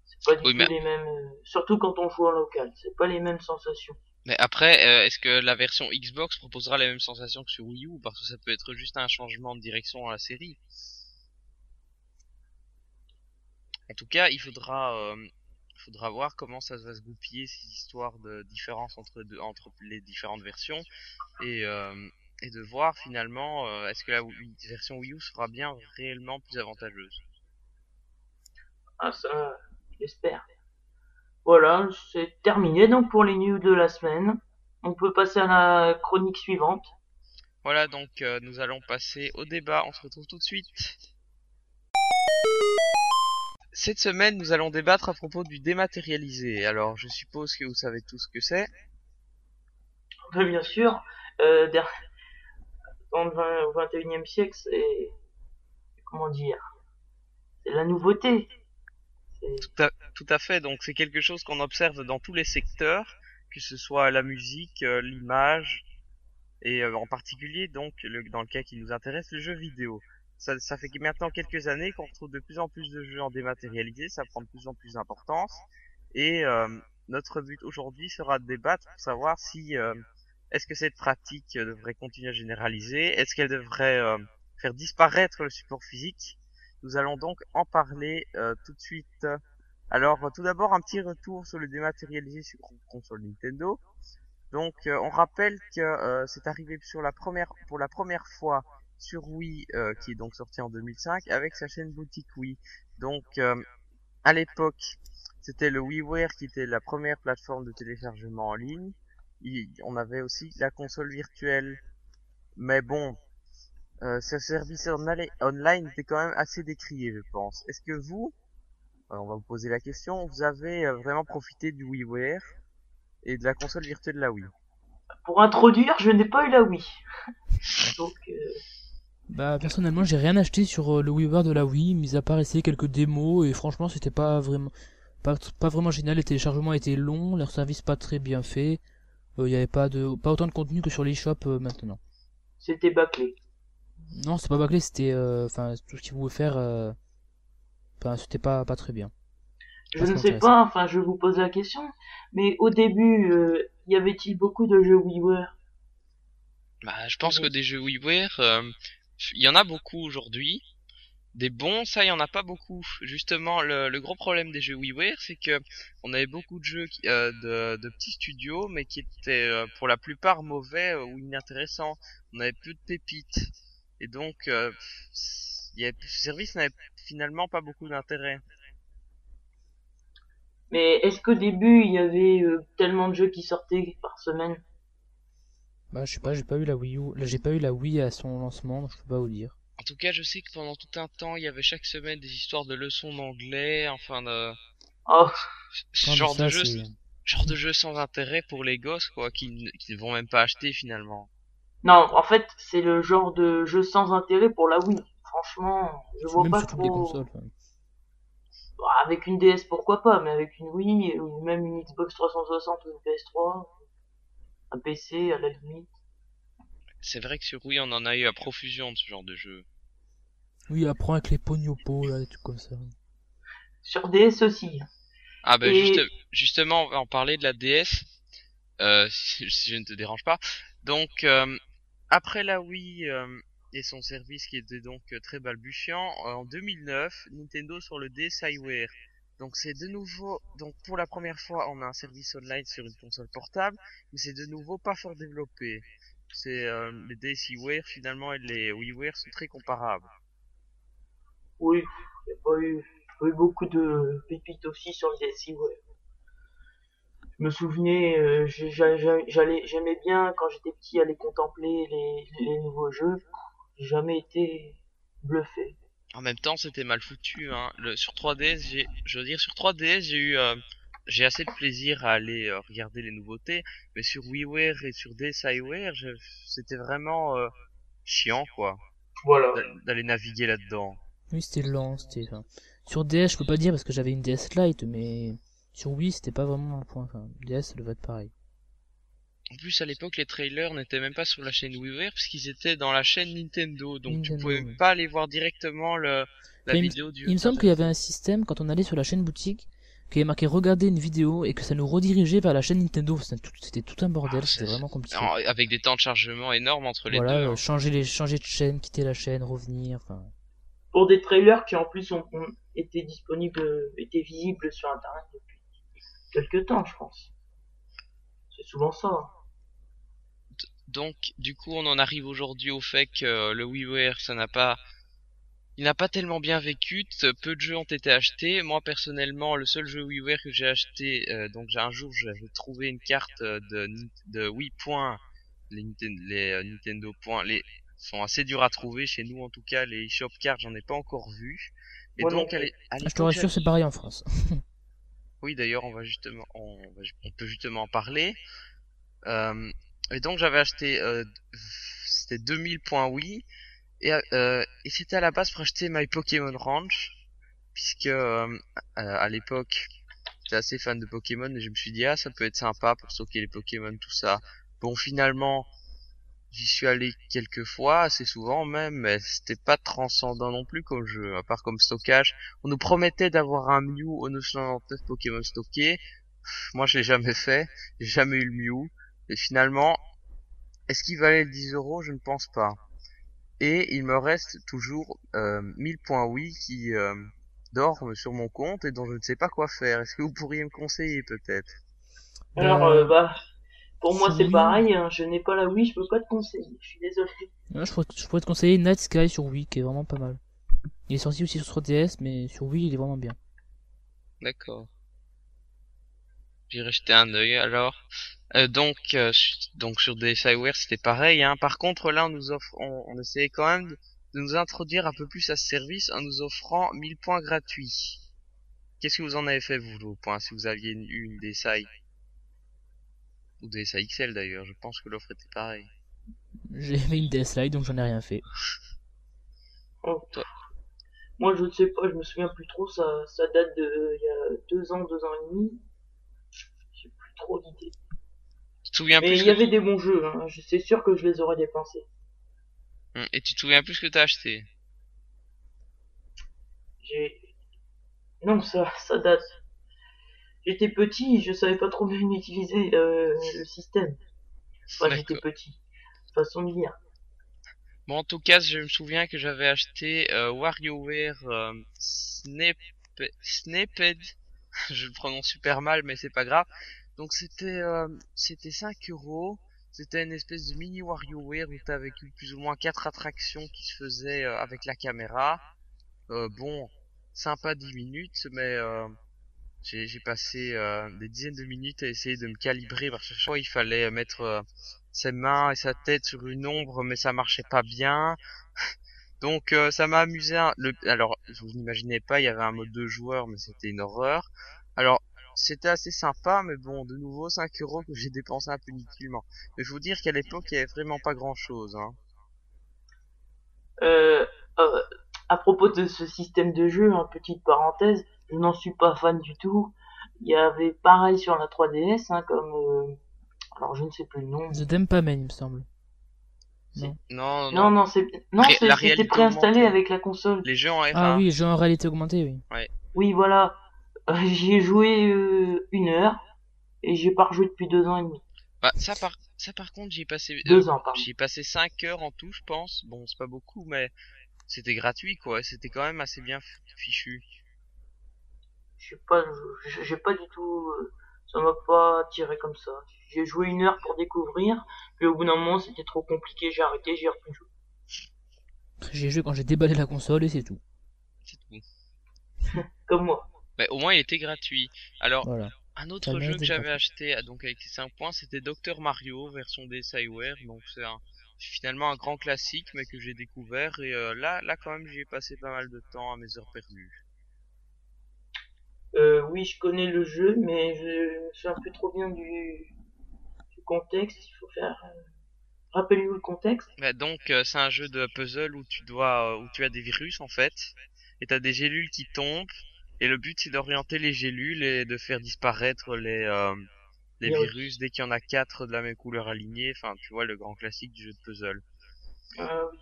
C'est pas du Oui, tout mais- les mêmes. euh, surtout quand on joue en local. C'est pas les mêmes sensations. Mais après, euh, est-ce que la version Xbox proposera les mêmes sensations que sur Wii U? Parce que ça peut être juste un changement de direction dans la série. En tout cas, il faudra, euh, faudra voir comment ça va se goupiller ces histoires de différence entre deux, entre les différentes versions et et de voir finalement euh, est-ce que la version Wii U sera bien réellement plus avantageuse? Ah, ça, j'espère. Voilà, c'est terminé donc pour les news de la semaine. On peut passer à la chronique suivante. Voilà donc euh, nous allons passer au débat, on se retrouve tout de suite. Cette semaine, nous allons débattre à propos du dématérialisé. Alors, je suppose que vous savez tous ce que c'est? Mais bien sûr, euh, dans le 20 au 21e siècle, c'est comment dire, c'est la nouveauté. Tout à, fait, donc c'est quelque chose qu'on observe dans tous les secteurs, que ce soit la musique, euh, l'image, et euh, en particulier, donc, dans le cas qui nous intéresse, le jeu vidéo. Ça, fait maintenant quelques années qu'on retrouve de plus en plus de jeux en dématérialisé, ça prend de plus en plus d'importance, et euh, notre but aujourd'hui sera de débattre pour savoir si est-ce que cette pratique euh, devrait continuer à généraliser, est-ce qu'elle devrait euh, faire disparaître le support physique? Nous allons donc en parler euh, tout de suite. Alors, tout d'abord, un petit retour sur le dématérialisé sur console Nintendo. Donc, on rappelle que c'est arrivé sur la première, pour la première fois sur Wii, qui est donc sorti en 2005, avec sa chaîne boutique Wii. Donc, à l'époque, c'était le WiiWare qui était la première plateforme de téléchargement en ligne. Il- on avait aussi la console virtuelle. Mais bon, euh, ce service online était quand même assez décrié, je pense. Est-ce que vous, on va vous poser la question, vous avez euh, vraiment profité du WiiWare et de la console virtuelle de la Wii? Pour introduire, je n'ai pas eu la Wii. Donc, euh, Bah personnellement j'ai rien acheté sur euh, le WiiWare de la Wii, mis à part essayer quelques démos et franchement c'était pas vraiment pas, pas vraiment génial, les téléchargements étaient longs, leur service pas très bien fait, il y avait pas de pas autant de contenu que sur l'eShop euh, maintenant. c'était bâclé. Non c'est pas bâclé, c'était euh, enfin tout ce qu'ils voulaient faire, euh, enfin c'était pas pas très bien. Je ne sais pas, enfin, je vous pose la question. Mais au début, euh, y avait-il beaucoup de jeux WiiWare? Bah, je pense que des jeux WiiWare, euh, il y en a beaucoup aujourd'hui. Des bons, ça, il y en a pas beaucoup. Justement, le, le gros problème des jeux WiiWare, c'est que on avait beaucoup de jeux qui- euh, de, de petits studios, mais qui étaient euh, pour la plupart mauvais euh, ou inintéressants. On avait plus de pépites, et donc euh, il y avait, ce service n'avait finalement pas beaucoup d'intérêt. Mais est-ce qu'au début, il y avait euh, tellement de jeux qui sortaient par semaine? Bah je sais pas, j'ai pas eu la Wii U, là, j'ai pas eu la Wii à son lancement, donc je peux pas vous dire. En tout cas, je sais que pendant tout un temps, il y avait chaque semaine des histoires de leçons d'anglais, enfin de Oh, ce genre ça, de jeu. genre de jeu sans intérêt pour les gosses quoi qui ne qui ne vont même pas acheter finalement non, en fait, c'est le genre de jeu sans intérêt pour la Wii. Franchement, je vois même pas sur toutes les trop. consoles. Bah, avec une DS, pourquoi pas, mais avec une Wii, ou même une Xbox 360 ou une PS3, un PC à la limite. c'est vrai que sur Wii on en a eu à profusion de ce genre de jeu Oui, apprends avec les pognopos là, des trucs comme ça. Sur DS aussi. ah ben Et- juste, justement on va en parler de la DS euh, si, si je ne te dérange pas. Donc euh, après la Wii euh, et son service qui était donc euh, très balbutiant euh, en 2009 Nintendo sur le DSiWare donc c'est de nouveau donc pour la première fois on a un service online sur une console portable mais c'est de nouveau pas fort développé. C'est euh, les DSiWare finalement et les WiiWare sont très comparables Oui, il y a pas eu, pas eu beaucoup de pépites aussi sur le DSi, ouais. Je me souvenais, euh, j'allais, j'aimais bien quand j'étais petit aller contempler les, les nouveaux jeux. J'ai jamais été bluffé. En même temps, c'était mal foutu. Hein. Le, sur 3DS, j'ai, je veux dire, sur 3DS, j'ai eu, euh, j'ai assez de plaisir à aller euh, regarder les nouveautés, mais sur WiiWare et sur DSiWare, c'était vraiment euh, chiant, quoi, Voilà. d'aller naviguer là-dedans. Oui, c'était lent, c'était. enfin, Sur DS, je peux pas dire parce que j'avais une DS Lite, mais sur Wii, c'était pas vraiment un point. Enfin, DS, ça devait être pareil. En plus, à l'époque, les trailers n'étaient même pas sur la chaîne WiiWare, puisqu'ils étaient dans la chaîne Nintendo, donc tu Nintendo, pouvais oui. même pas aller voir directement le, la Mais vidéo du. Il me semble qu'il y avait un système quand on allait sur la chaîne boutique qui avait marqué regarder une vidéo et que ça nous redirigeait vers la chaîne Nintendo. C'était tout, c'était tout un bordel, Ah, c'était vraiment compliqué. Avec des temps de chargement énormes entre les Voilà, deux. euh, hein. changer les, changer de chaîne, quitter la chaîne, revenir. Enfin, Pour des trailers qui en plus ont, ont été disponibles, euh, étaient visibles sur internet depuis quelques temps, je pense. C'est souvent ça. Donc, du coup, on en arrive aujourd'hui au fait que le WiiWare, ça n'a pas, il n'a pas tellement bien vécu. Peu de jeux ont été achetés. Moi, personnellement, le seul jeu WiiWare que j'ai acheté, euh, donc j'ai un jour, j'avais trouvé une carte de, de Wii Point. Les, les euh, Nintendo Points, les sont assez durs à trouver chez nous en tout cas. Les shop cards, j'en ai pas encore vu. Et donc, est, ah, je te rassure, c'est pareil en France. oui, d'ailleurs, on va justement, on, on, peut justement en parler. Euh, et donc j'avais acheté, euh, c'était 2000 points Wii, et, euh, et c'était à la base pour acheter My Pokémon Ranch, puisque euh, à l'époque j'étais assez fan de Pokémon et je me suis dit ah ça peut être sympa pour stocker les Pokémon tout ça. Bon finalement j'y suis allé quelques fois, assez souvent même, mais c'était pas transcendant non plus comme jeu, à part comme stockage. On nous promettait d'avoir un Mew au 999 Pokémon stocké. Moi je l'ai jamais fait, j'ai jamais eu le Mew. Et finalement, est-ce qu'il valait 10 euros? Je ne pense pas. Et il me reste toujours euh, 1000 points oui qui euh, dorment sur mon compte et dont je ne sais pas quoi faire. Est-ce que vous pourriez me conseiller peut-être? Alors, euh, bah, pour moi c'est pareil, hein. je n'ai pas la Wii, je peux pas te conseiller, je suis désolé. je, pourrais, te conseiller Night Sky sur Wii qui est vraiment pas mal. Il est sorti aussi sur 3DS, mais sur Wii il est vraiment bien. D'accord. J'irai jeter un œil alors. Euh, donc, euh, donc sur des Skyware c'était pareil. Hein. Par contre là on nous offre, on, on essayait quand même de, nous introduire un peu plus à ce service en nous offrant 1000 points gratuits. Qu'est-ce que vous en avez fait vous vos points si vous aviez une, une DSi ou des XL d'ailleurs Je pense que l'offre était pareille. J'ai fait une DSi donc j'en ai rien fait. Oh. Moi je ne sais pas, je me souviens plus trop, ça, ça date de il y a deux ans, deux ans et demi. J'ai plus trop d'idées. Mais il y avait des bons jeux, hein. c'est sûr que je les aurais dépensés. Hum, et tu te souviens plus ce que t'as acheté? J'ai... Non, ça, ça date. J'étais petit, je savais pas trop bien utiliser euh, le système. Enfin, j'étais petit. Façon de dire. Bon, en tout cas, je me souviens que j'avais acheté euh, WarioWare euh, Snap... Snaped. je le prononce super mal, mais c'est pas grave. Donc c'était euh, c'était 5 euros. C'était une espèce de mini WarioWare où t'avais plus ou moins quatre attractions qui se faisaient euh, avec la caméra. Euh, bon, sympa 10 minutes, mais j'ai passé des dizaines de minutes à essayer de me calibrer parce que chaque fois il fallait mettre ses mains et sa tête sur une ombre, mais ça marchait pas bien. Donc ça m'a amusé. Le... Alors, vous n'imaginez pas, il y avait un mode de joueur, mais c'était une horreur. Alors, c'était assez sympa, mais bon, de nouveau 5 euros que j'ai dépensé un peu inutilement. Mais je vous dire qu'à l'époque, il y avait vraiment pas grand chose. Hein. Euh, euh, à propos de ce système de jeu, en petite parenthèse, je n'en suis pas fan du tout. Il y avait pareil sur la 3DS, hein, comme... Euh, alors je ne sais plus le nom. The Dempamen, il me semble. Non. Non, non, non, c'est non, c'était préinstallé avec la console. Les jeux en RA. Ah oui, les jeux en réalité augmentée, oui. Ouais. Oui, voilà. Euh, j'y ai joué euh, une heure et j'ai pas rejoué depuis deux ans et demi. Bah ça par ça par contre j'ai passé euh, deux ans pardon. J'ai passé cinq heures en tout je pense. Bon c'est pas beaucoup mais c'était gratuit quoi. C'était quand même assez bien fichu. Je sais pas j'ai pas du tout ça m'a pas tiré comme ça. J'ai joué une heure pour découvrir puis au bout d'un moment c'était trop compliqué j'ai arrêté j'ai repris jouer. J'ai joué quand j'ai déballé la console et c'est tout. C'est tout. comme moi. Mais au moins il était gratuit. Alors, un autre jeu que j'avais acheté donc avec ces 5 points, c'était Dr Mario version DSiWare. Donc c'est finalement un grand classique, mais que j'ai découvert. Et euh, là, là quand même, j'y ai passé pas mal de temps à mes heures perdues. Euh, oui, je connais le jeu, mais je me souviens plus trop bien du, du contexte. Il faut faire. Euh... Rappelez-vous le contexte. Bah donc, euh, c'est un jeu de puzzle où tu dois, où tu as des virus en fait, et t'as des gélules qui tombent et le but c'est d'orienter les gélules et de faire disparaître les euh, les virus dès qu'il y en a quatre de la même couleur alignée. Enfin, tu vois le grand classique du jeu de puzzle. Ah oui.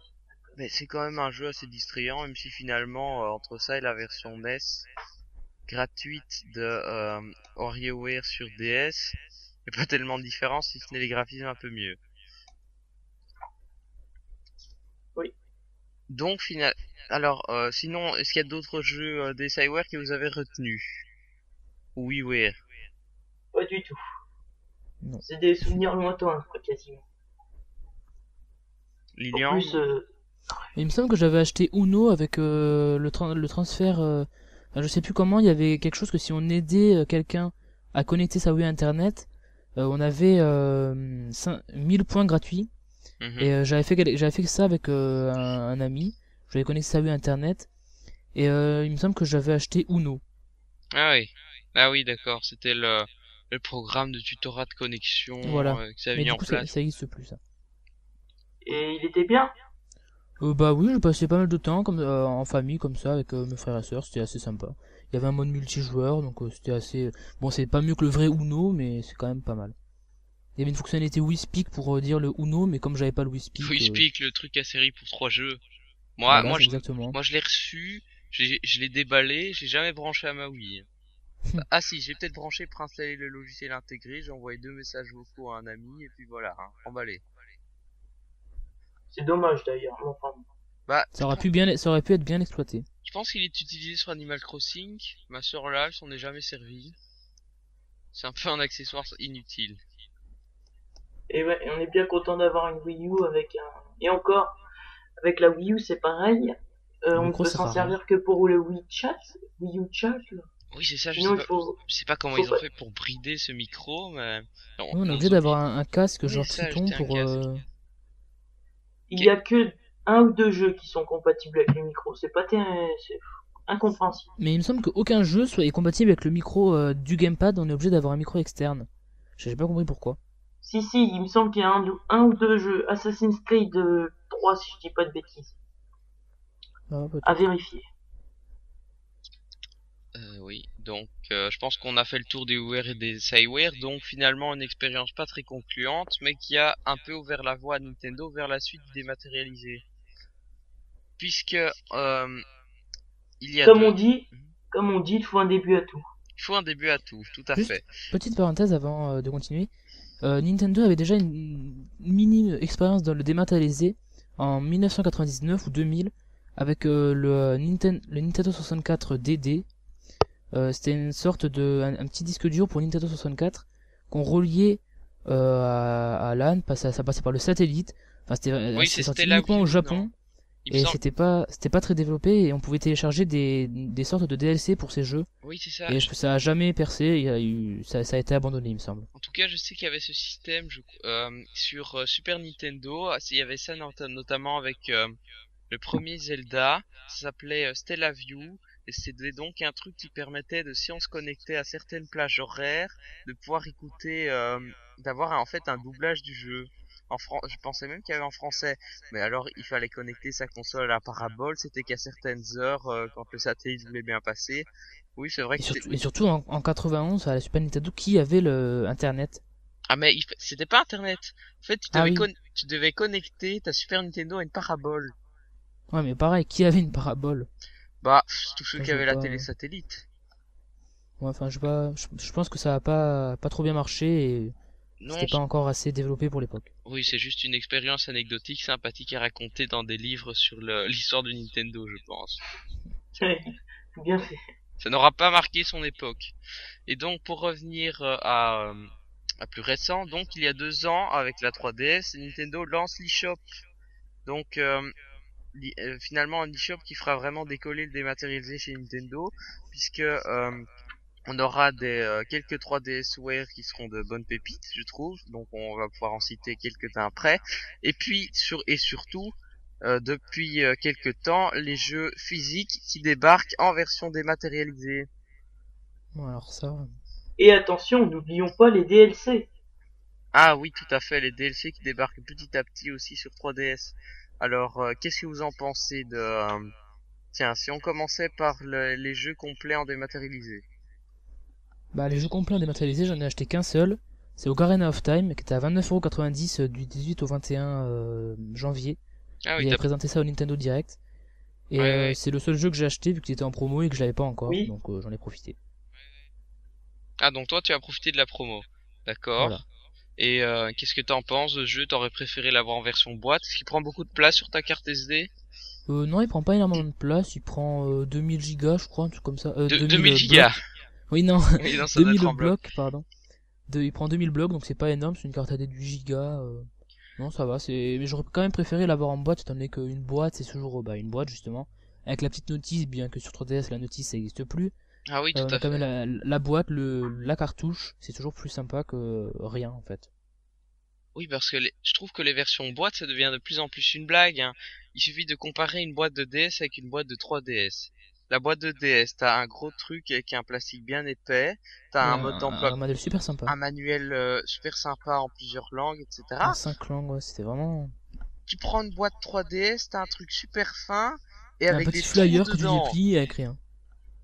Mais c'est quand même un jeu assez distrayant, même si finalement euh, entre ça et la version NES gratuite de euh, WarioWare sur DS, il n'y a pas tellement de différence si ce n'est les graphismes un peu mieux. Donc, final... alors, euh, sinon, est-ce qu'il y a d'autres jeux euh, des Cyware que vous avez retenus? Oui, oui. Pas du tout. Non. C'est des souvenirs lointains, quoi, quasiment. En Lilian plus, euh, Il me semble que j'avais acheté Uno avec euh, le, tra- le transfert. Euh, enfin, je sais plus comment. Il y avait quelque chose que si on aidait euh, quelqu'un à connecter sa Wii à Internet, euh, on avait euh, cin- 1000 points gratuits. Mhm. Et euh, j'avais fait j'avais fait ça avec euh, un, un ami. J'avais connecté sa Wii à Internet. Et euh, il me semble que j'avais acheté Uno. Ah oui. Ah oui, d'accord. C'était le, le programme de tutorat de connexion Voilà. euh, que ça avait Mais mis du en coup, ça, place. ça existe plus ça. et il était bien. Euh, bah oui, j'ai passé pas mal de temps comme euh, en famille comme ça avec euh, mes frères et sœurs, c'était assez sympa. Il y avait un mode multijoueur, donc euh, c'était assez bon, c'est pas mieux que le vrai Uno, mais c'est quand même pas mal. Il y avait une fonctionnalité WeSpeak pour dire le Uno, mais comme j'avais pas le WeSpeak, Oui, euh, Speak, le truc à série pour trois jeux. Moi, voilà, moi, je, exactement. moi, je l'ai reçu, je l'ai déballé, j'ai jamais branché à ma Wii. ah si, j'ai peut-être branché pour installer le logiciel intégré, j'ai envoyé deux messages vocaux à un ami, et puis voilà, hein, emballé. C'est dommage d'ailleurs. mais Enfin, Bah, Ça aurait pu bien, ça aurait pu être bien exploité. je pense qu'il est utilisé sur Animal Crossing, ma soeur là, elle s'en est jamais servie. C'est un peu un accessoire inutile. et ouais, on est bien content d'avoir une Wii U avec un. Et encore, avec la Wii U, c'est pareil. Euh, on ne peut s'en servir que pour le Wii Chat, Wii U Chat. là. Oui, c'est ça, je Sinon, sais il pas, faut. je sais pas comment faut ils ont pas- fait pour brider ce micro, mais... Non, on est non, obligé d'avoir un, un casque genre Triton pour. euh, Il y a que un ou deux jeux qui sont compatibles avec le micro. C'est pas c'est incompréhensible. Mais il me semble qu'aucun jeu soit compatible avec le micro euh, du gamepad. On est obligé d'avoir un micro externe. J'ai pas compris pourquoi. Si, si, il me semble qu'il y a un, ou- un ou deux jeux Assassin's Creed euh, 3, si je dis pas de bêtises. Ah. À vérifier. Euh, oui, donc euh, je pense qu'on a fait le tour des WiiWare et des Cyware, donc finalement une expérience pas très concluante, mais qui a un peu ouvert la voie à Nintendo vers la suite dématérialisée. Puisque euh, il y a Comme deux- on dit, Mhm. comme on dit, il faut un début à tout. il faut un début à tout, tout à Juste- fait. Petite parenthèse avant euh, de continuer. Euh, Nintendo avait déjà une mini expérience dans le dématérialisé en 1999 ou 2000 avec euh, le, Ninten- le Nintendo 64 DD. Euh, C'était une sorte de un, un petit disque dur pour Nintendo 64 qu'on reliait euh, à, à LAN, ça passait par le satellite. Enfin, c'était Oui, c'est- sorti la uniquement au Japon non et c'était pas c'était pas très développé et on pouvait télécharger des, des sortes de DLC pour ces jeux Oui, c'est ça. et je- ça a jamais percé, il y a eu ça, ça a été abandonné il me semble. En tout cas, je sais qu'il y avait ce système je, euh, sur euh, Super Nintendo. Ah, Il y avait ça not- notamment avec euh, le premier Zelda. Ça s'appelait euh, Stella View. Et c'était donc un truc qui permettait de, si on se connectait à certaines plages horaires, de pouvoir écouter, euh, d'avoir en fait un doublage du jeu. En Fran- je pensais même qu'il y avait en français. Mais alors, il fallait connecter sa console à la parabole. C'était qu'à certaines heures, euh, quand le satellite voulait bien passer. Oui, c'est vrai Et que surtout, et surtout en, en 91 à la Super Nintendo qui avait le internet? Ah mais il c'était pas internet. En fait, tu Ah devais, oui. con- tu devais connecter ta Super Nintendo à une parabole. Ouais mais pareil, qui avait une parabole? Bah, tous ceux qui avaient la pas, télé ouais. satellite. Ouais, enfin je pas, je, je pense que ça a pas pas trop bien marché et Non, c'était pas encore assez développé pour l'époque. oui, c'est juste une expérience anecdotique sympathique à raconter dans des livres sur l'histoire du Nintendo, je pense. Bien fait. Ça n'aura pas marqué son époque. Et donc, pour revenir euh, à, euh, à plus récent, donc il y a deux ans, avec la 3DS, Nintendo lance l'eShop. Donc, euh, finalement, un eShop qui fera vraiment décoller le dématérialisé chez Nintendo, puisque euh, on aura des euh, quelques 3DSware qui seront de bonnes pépites, je trouve. Donc, on va pouvoir en citer quelques-uns après. Et puis, sur et surtout, euh, depuis euh, quelques temps les jeux physiques qui débarquent en version dématérialisée. Bon alors ça, Et attention, n'oublions pas les DLC. Ah oui, tout à fait, les DLC qui débarquent petit à petit aussi sur 3DS. Alors, euh, qu'est-ce que vous en pensez de... euh, Tiens, si on commençait par le- les jeux complets en dématérialisé. bah les jeux complets en dématérialisé, j'en ai acheté qu'un seul. C'est Ocarina of Time qui était à 29,90€ du 18 au 21 euh, janvier. Ah Il oui, avait t'as- présenté ça au Nintendo Direct. Et Ouais, euh, ouais. c'est le seul jeu que j'ai acheté vu qu'il était en promo et que je l'avais pas encore, Oui. donc euh, j'en ai profité. ah donc toi tu as profité de la promo. D'accord. Voilà. Et euh, qu'est-ce que t'en penses de ce jeu? T'aurais préféré l'avoir en version boîte? Est-ce qu'il prend beaucoup de place sur ta carte SD Euh, non, il prend pas énormément de place, il prend euh, 2000 gigas, je crois, un truc comme ça. Euh, De- 2000 2000 blocs. gigas Oui, non, Oui, non, ça doit 2000 être en bloc. blocs, pardon. de, il prend 2000 blocs, donc c'est pas énorme, c'est une carte AD du giga. euh, Non, ça va, c'est, mais j'aurais quand même préféré l'avoir en boîte, étant donné qu'une boîte, c'est toujours, bah, une boîte, justement. Avec la petite notice, bien que sur 3DS, la notice, ça n'existe plus. Ah oui, tout Euh, à fait. la, la boîte, le, la cartouche, c'est toujours plus sympa que rien, en fait. Oui, parce que les- je trouve que les versions boîte, ça devient de plus en plus une blague. hein. Il suffit de comparer une boîte de DS avec une boîte de 3DS. La boîte de DS, t'as un gros truc avec un plastique bien épais, t'as un mode d'emploi, Un modèle super sympa. un manuel euh, super sympa en plusieurs langues, etc. En 5 langues, ouais, c'était vraiment. Tu prends une boîte 3DS, t'as un truc super fin et un avec petit des flyer que tu dedans. déplies avec rien.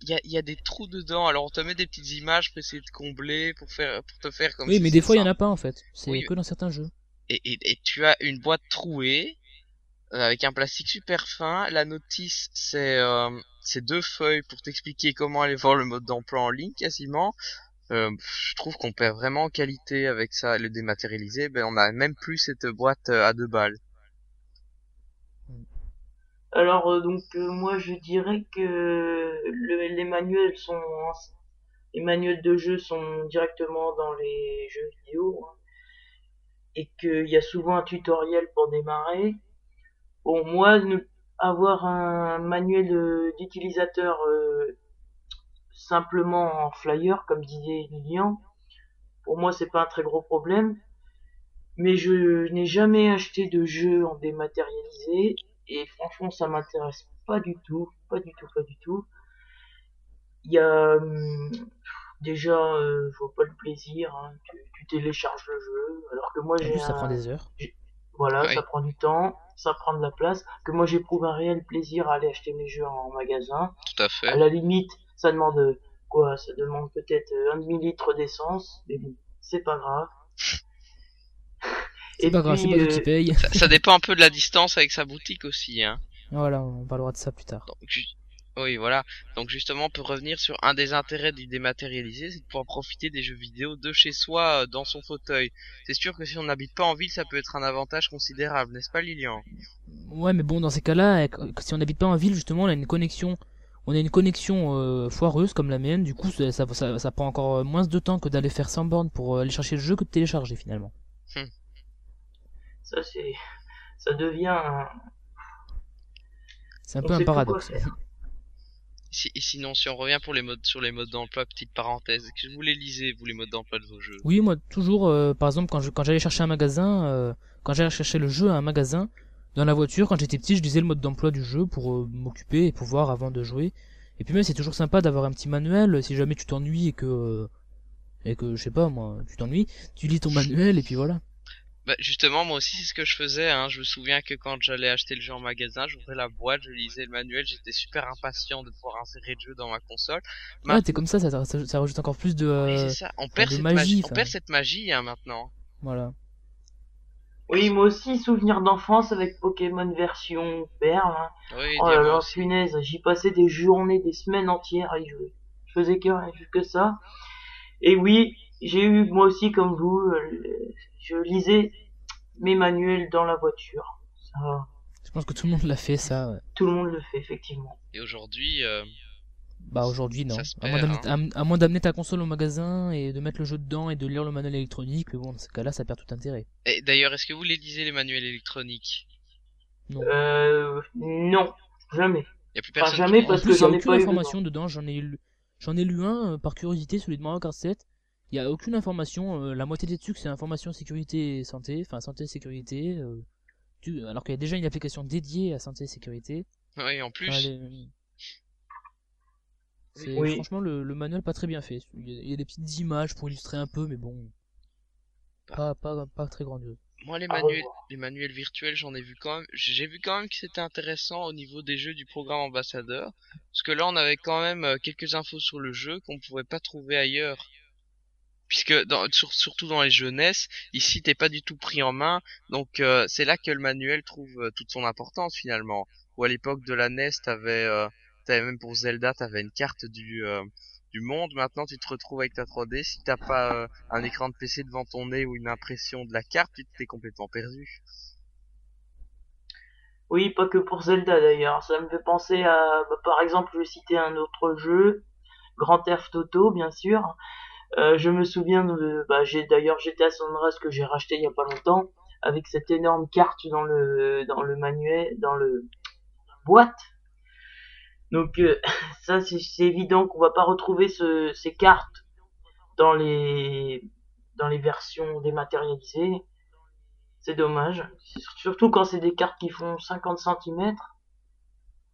Il y a, y a des trous dedans, alors on te met des petites images pour essayer de combler, pour faire, pour te faire comme Oui, si mais des fois, il y en a pas, en fait. C'est Oui. que dans certains jeux. et, et, et tu as une boîte trouée euh, avec un plastique super fin. La notice, c'est euh, c'est deux feuilles pour t'expliquer comment aller voir le mode d'emploi en ligne quasiment. Euh, je trouve qu'on perd vraiment en qualité avec ça. Le dématérialisé, ben on a même plus cette boîte euh, à deux balles. Alors euh, donc euh, moi je dirais que le- les manuels sont les manuels de jeu sont directement dans les jeux vidéo hein, et qu'il y a souvent un tutoriel pour démarrer. Bon moi ne avoir un manuel euh, d'utilisateur euh, simplement en flyer comme disait Lilian, pour moi c'est pas un très gros problème. Mais je n'ai jamais acheté de jeu en dématérialisé et franchement ça m'intéresse pas du tout, pas du tout, pas du tout. Il y a hum, déjà euh, je vois pas le plaisir, hein. tu, tu télécharges le jeu alors que moi j'ai ça un- prend des heures. voilà, Oui. ça prend du temps, ça prend de la place, que moi j'éprouve un réel plaisir à aller acheter mes jeux en magasin. Tout à fait. À la limite, ça demande euh, quoi Ça demande peut-être euh, un demi-litre d'essence, mais bon, c'est pas grave. C'est pas grave, c'est pas toi qui euh, paye. Ça, ça dépend un peu de la distance avec sa boutique aussi. Hein. Voilà, on parlera de ça plus tard. Donc, ju- oui, voilà. Donc justement, pour revenir sur un des intérêts du dématérialisé, c'est de pouvoir profiter des jeux vidéo de chez soi, euh, dans son fauteuil. C'est sûr que si on n'habite pas en ville, ça peut être un avantage considérable, n'est-ce pas Lilian? Ouais, mais bon, dans ces cas-là, avec- si on n'habite pas en ville, justement, on a une connexion, on a une connexion euh, foireuse comme la mienne. Du coup, ça, ça, ça, ça prend encore moins de temps que d'aller faire 100 bornes pour aller chercher le jeu que de télécharger finalement. Ça c'est, ça devient un- C'est un On peu un paradoxe. si, et sinon, si on revient pour les modes, sur les modes d'emploi, petite parenthèse, que vous les lisez, vous, les modes d'emploi de vos jeux? Oui, moi toujours, euh, par exemple, quand je, quand j'allais chercher un magasin, euh, quand j'allais chercher le jeu à un magasin, dans la voiture, quand j'étais petit, je lisais le mode d'emploi du jeu pour euh, m'occuper et pour voir avant de jouer. Et puis même, c'est toujours sympa d'avoir un petit manuel, si jamais tu t'ennuies et que, euh, et que, je sais pas, moi, tu t'ennuies, tu lis ton manuel et puis voilà. Bah, justement, moi aussi, c'est ce que je faisais. Hein. Je me souviens que quand j'allais acheter le jeu en magasin, j'ouvrais la boîte, je lisais le manuel, j'étais super impatient de pouvoir insérer le jeu dans ma console. Ouais, t'es comme ça, ça, ça, ça rajoute encore plus de, euh, c'est ça. On perd de cette magie, magie. On perd cette magie hein, maintenant. voilà. Oui, moi aussi, souvenir d'enfance avec Pokémon version perle. hein. Oui, Oh là là, punaise, j'y passais des journées, des semaines entières à y jouer. Je faisais que, que ça. Et oui, j'ai eu, moi aussi, comme vous, euh, le- je lisais mes manuels dans la voiture. Ça, Je pense que tout le monde l'a fait, ça. ouais. tout le monde le fait, effectivement. Et aujourd'hui, euh, Bah aujourd'hui non. Ça se À moins perd, hein. d'amener- à, moins d'amener ta console au magasin et de mettre le jeu dedans et de lire le manuel électronique, mais bon, dans ce cas-là, ça perd tout intérêt. et d'ailleurs, est-ce que vous les lisez les manuels électroniques? Non. Euh, non, jamais. Il y a plus Enfin, personne. jamais parce en plus, que j'en ai aucune pas eu information dedans. J'en ai lu, j'en ai lu un euh, par curiosité, celui de Mario Kart 7. Il y a aucune information. euh, la moitié des trucs, c'est information sécurité et santé, enfin santé et sécurité. euh, tu- alors qu'il y a déjà une application dédiée à santé et sécurité. Oui, en plus. Enfin, les- C'est Oui. franchement le, le manuel pas très bien fait. Il y, a, il y a des petites images pour illustrer un peu, mais bon, pas pas pas très grandiose. Moi, les À manuels, les manuels virtuels, j'en ai vu quand même. J'ai vu quand même que c'était intéressant au niveau des jeux du programme ambassadeur, parce que là, on avait quand même euh, quelques infos sur le jeu qu'on pouvait pas trouver ailleurs. Puisque surtout dans les jeunesses, ici t'es pas du tout pris en main, donc euh, c'est là que le manuel trouve euh, toute son importance finalement. Ou à l'époque de la NES, t'avais, euh, t'avais même pour Zelda, t'avais une carte du euh, du monde. Maintenant, tu te retrouves avec ta 3D. Si t'as pas euh, un écran de PC devant ton nez ou une impression de la carte, tu t'es complètement perdu. Oui, pas que pour Zelda d'ailleurs. Ça me fait penser à, bah, par exemple, je vais citer un autre jeu, Grand Theft Auto, bien sûr. Euh, je me souviens de, bah, j'ai d'ailleurs GTA San Andreas que j'ai racheté il y a pas longtemps avec cette énorme carte dans le dans le manuel, dans le boîte. Donc euh, ça c'est évident qu'on va pas retrouver ce, ces cartes dans les dans les versions dématérialisées. C'est dommage, surtout quand c'est des cartes qui font 50 cm.